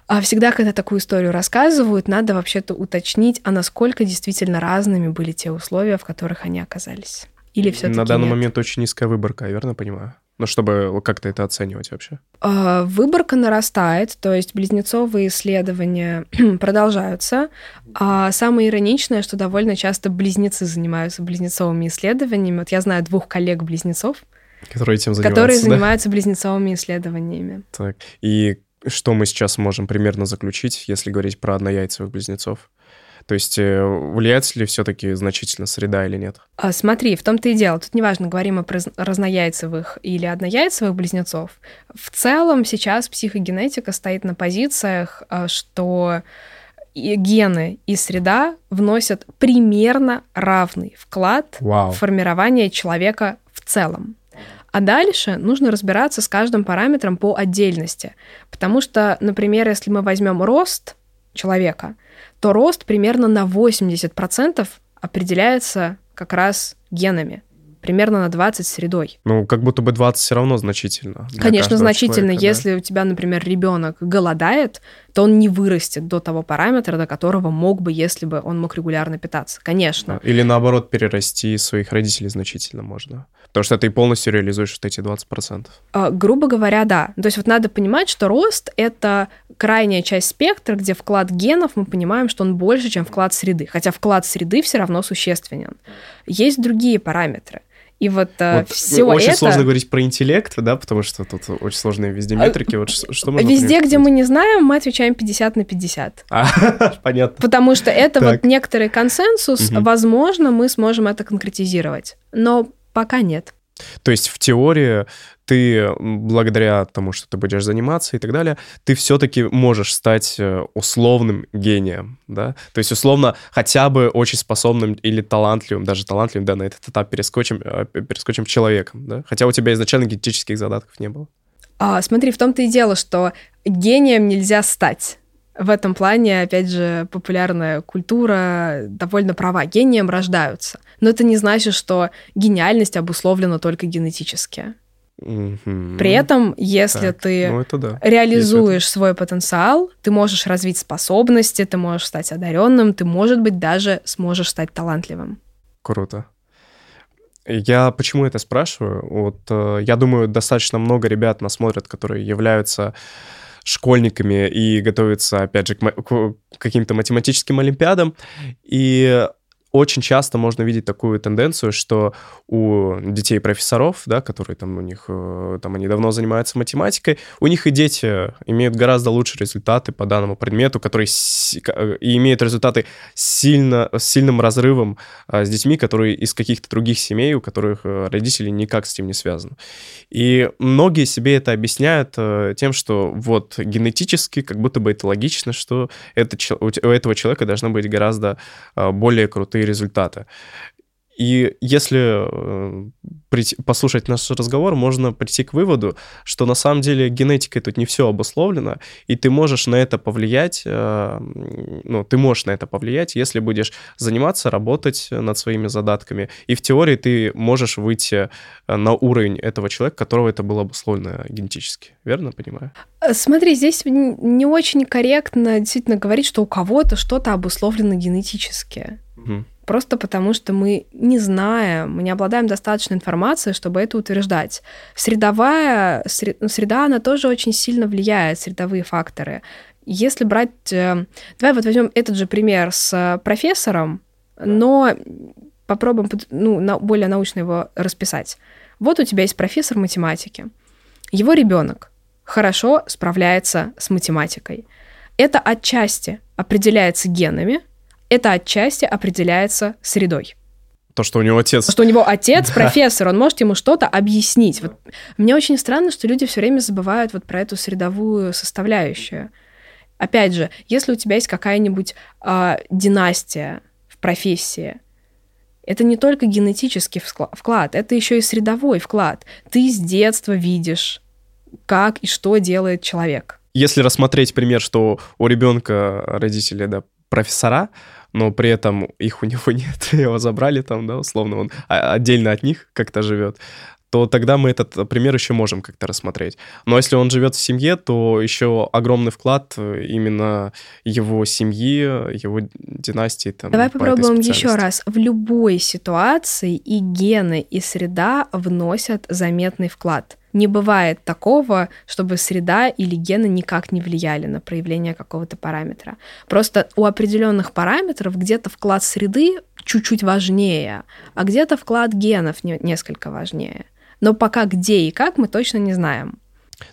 а всегда, когда такую историю рассказывают, надо вообще-то уточнить, а насколько действительно разными были те условия, в которых они оказались. Или все-таки На данный нет? момент очень низкая выборка, я верно понимаю? Ну, чтобы как-то это оценивать вообще. А, выборка нарастает, то есть близнецовые исследования продолжаются. А самое ироничное, что довольно часто близнецы занимаются близнецовыми исследованиями. Вот я знаю двух коллег-близнецов, которые этим занимаются, которые да? занимаются близнецовыми исследованиями. Так, и что мы сейчас можем примерно заключить, если говорить про однояйцевых близнецов? То есть э, влияет ли все-таки значительно среда или нет? А, смотри, в том-то и дело. Тут неважно, говорим о разнояйцевых или однояйцевых близнецов. В целом сейчас психогенетика стоит на позициях, а, что и гены и среда вносят примерно равный вклад Вау. в формирование человека в целом. А дальше нужно разбираться с каждым параметром по отдельности. Потому что, например, если мы возьмем рост, человека, то рост примерно на 80% определяется как раз генами примерно на 20 средой. Ну, как будто бы 20 все равно значительно. Конечно, значительно. Человека, Если да? у тебя, например, ребенок голодает, то он не вырастет до того параметра, до которого мог бы, если бы он мог регулярно питаться. Конечно. Или наоборот, перерасти своих родителей значительно можно. Потому что ты полностью реализуешь вот эти 20%. А, грубо говоря, да. То есть вот надо понимать, что рост — это крайняя часть спектра, где вклад генов, мы понимаем, что он больше, чем вклад среды. Хотя вклад среды все равно существенен. Есть другие параметры. И вот, э, вот все очень это... сложно говорить про интеллект, да, потому что тут очень сложные везде а, метрики. Вот что можно Везде, где мы не знаем, мы отвечаем 50 на 50. А, понятно. Потому что это так. вот некоторый консенсус, угу. возможно, мы сможем это конкретизировать. Но пока нет. То есть в теории ты благодаря тому, что ты будешь заниматься и так далее, ты все-таки можешь стать э, условным гением, да? То есть условно хотя бы очень способным или талантливым, даже талантливым, да, на этот этап перескочим, э, перескочим человеком, да? Хотя у тебя изначально генетических задатков не было. А, смотри, в том-то и дело, что гением нельзя стать. В этом плане, опять же, популярная культура довольно права. Гением рождаются. Но это не значит, что гениальность обусловлена только генетически. Угу. При этом, если так, ты ну да. реализуешь если свой потенциал, ты можешь развить способности, ты можешь стать одаренным, ты, может быть, даже сможешь стать талантливым. Круто. Я почему это спрашиваю? Вот э, я думаю, достаточно много ребят нас смотрят, которые являются школьниками и готовятся, опять же, к, к каким-то математическим олимпиадам. И очень часто можно видеть такую тенденцию, что у детей профессоров, да, которые там у них, э, там они давно занимаются математикой, у них и дети имеют гораздо лучшие результаты по данному предмету, который э, и имеют результаты сильно, с сильным разрывом а, с детьми, которые из каких-то других семей, у которых э, родители никак с этим не связаны. И многие себе это объясняют тем, что вот генетически, как будто бы это логично, что это, у этого человека должны быть гораздо более крутые крутые результаты. И если э, послушать наш разговор, можно прийти к выводу, что на самом деле генетикой тут не все обусловлено, и ты можешь на это повлиять, э, ну, ты можешь на это повлиять, если будешь заниматься, работать над своими задатками. И в теории ты можешь выйти э, на уровень этого человека, которого это было обусловлено генетически. Верно понимаю? Смотри, здесь не очень корректно действительно говорить, что у кого-то что-то обусловлено генетически. Угу. Просто потому, что мы не знаем, мы не обладаем достаточной информацией, чтобы это утверждать. Средовая, ну, среда, она тоже очень сильно влияет, средовые факторы. Если брать... Э, давай вот возьмем этот же пример с профессором, но попробуем ну, более научно его расписать. Вот у тебя есть профессор математики. Его ребенок хорошо справляется с математикой. Это отчасти определяется генами, это отчасти определяется средой. То, что у него отец. Что у него отец профессор, он может ему что-то объяснить. Вот мне очень странно, что люди все время забывают вот про эту средовую составляющую. Опять же, если у тебя есть какая-нибудь э, династия в профессии, это не только генетический вклад, это еще и средовой вклад. Ты с детства видишь, как и что делает человек. Если рассмотреть пример, что у ребенка родители да, профессора, но при этом их у него нет, его забрали там, да, условно, он отдельно от них как-то живет, то тогда мы этот пример еще можем как-то рассмотреть. Но если он живет в семье, то еще огромный вклад э, именно его семьи, его династии. Там, Давай попробуем еще раз. В любой ситуации и гены, и среда вносят заметный вклад. Не бывает такого, чтобы среда или гены никак не влияли на проявление какого-то параметра. Просто у определенных параметров где-то вклад среды чуть-чуть важнее, а где-то вклад генов не, несколько важнее. Но пока где и как мы точно не знаем.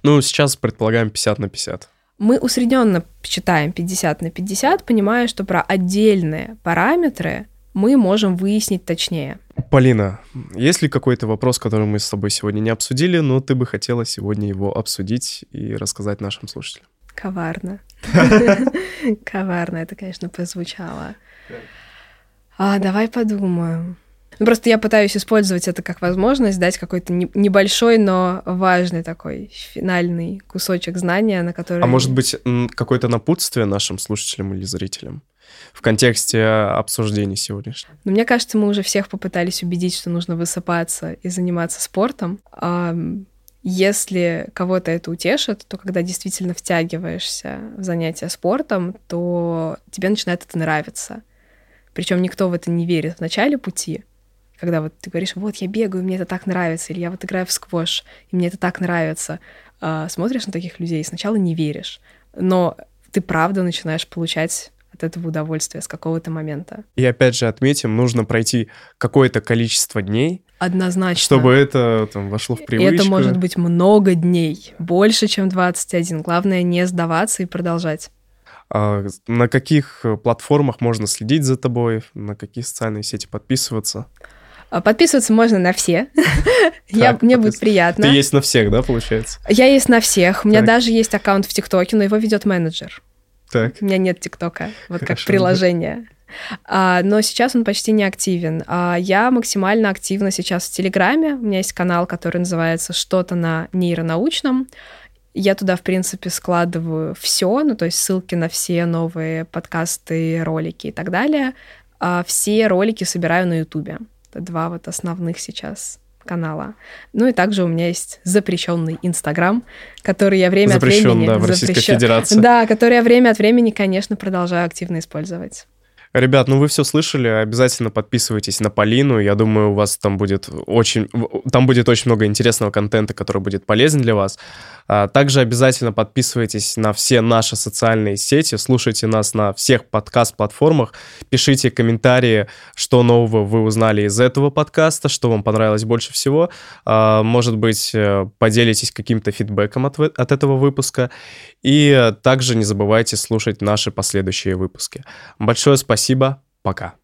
Ну, сейчас предполагаем 50 на 50. Мы усредненно считаем 50 на 50, понимая, что про отдельные параметры мы можем выяснить точнее. Полина, есть ли какой-то вопрос, который мы с тобой сегодня не обсудили, но ты бы хотела сегодня его обсудить и рассказать нашим слушателям? Коварно. Коварно это, конечно, прозвучало. А, давай подумаем. Ну, просто я пытаюсь использовать это как возможность дать какой-то небольшой, но важный такой финальный кусочек знания, на который... А может быть, какое-то напутствие нашим слушателям или зрителям? В контексте обсуждений сегодняшнего? Ну, мне кажется, мы уже всех попытались убедить, что нужно высыпаться и заниматься спортом. Если кого-то это утешит, то когда действительно втягиваешься в занятия спортом, то тебе начинает это нравиться. Причем никто в это не верит в начале пути, когда вот ты говоришь, вот я бегаю, мне это так нравится, или я вот играю в сквош, и мне это так нравится. А, смотришь на таких людей, и сначала не веришь, но ты правда начинаешь получать от этого удовольствия с какого-то момента. И опять же отметим, нужно пройти какое-то количество дней, Однозначно. Чтобы это там, вошло в привычку. Это может быть много дней, больше, чем 21. Главное не сдаваться и продолжать. А на каких платформах можно следить за тобой? На какие социальные сети подписываться? А, подписываться можно на все. Я, мне будет приятно. Ты есть на всех, да, получается? Я есть на всех. У меня даже есть аккаунт в ТикТоке, но его ведет менеджер. Так. У меня нет ТикТока, вот Хорошо, как приложение. А, но сейчас он почти не активен. А, я максимально активна сейчас в Телеграме. У меня есть канал, который называется «Что-то на нейронаучном». Я туда, в принципе, складываю все, ну, то есть ссылки на все новые подкасты, ролики и так далее. А все ролики собираю на Ютубе. Это два вот основных сейчас канала. Ну и также у меня есть запрещенный Инстаграм, который я время Запрещен, от времени... да, в Российской запрещен, Федерации. Да, который я время от времени, конечно, продолжаю активно использовать. Ребят, ну вы все слышали, обязательно подписывайтесь на Полину. Я думаю, у вас там будет очень, там будет очень много интересного контента, который будет полезен для вас. А, также обязательно подписывайтесь на все наши социальные сети, слушайте нас на всех подкаст-платформах, пишите комментарии, что нового вы узнали из этого подкаста, что вам понравилось больше всего. А, может быть, э, поделитесь каким-то фидбэком от, от этого выпуска. И также не забывайте слушать наши последующие выпуски. Большое спасибо, пока.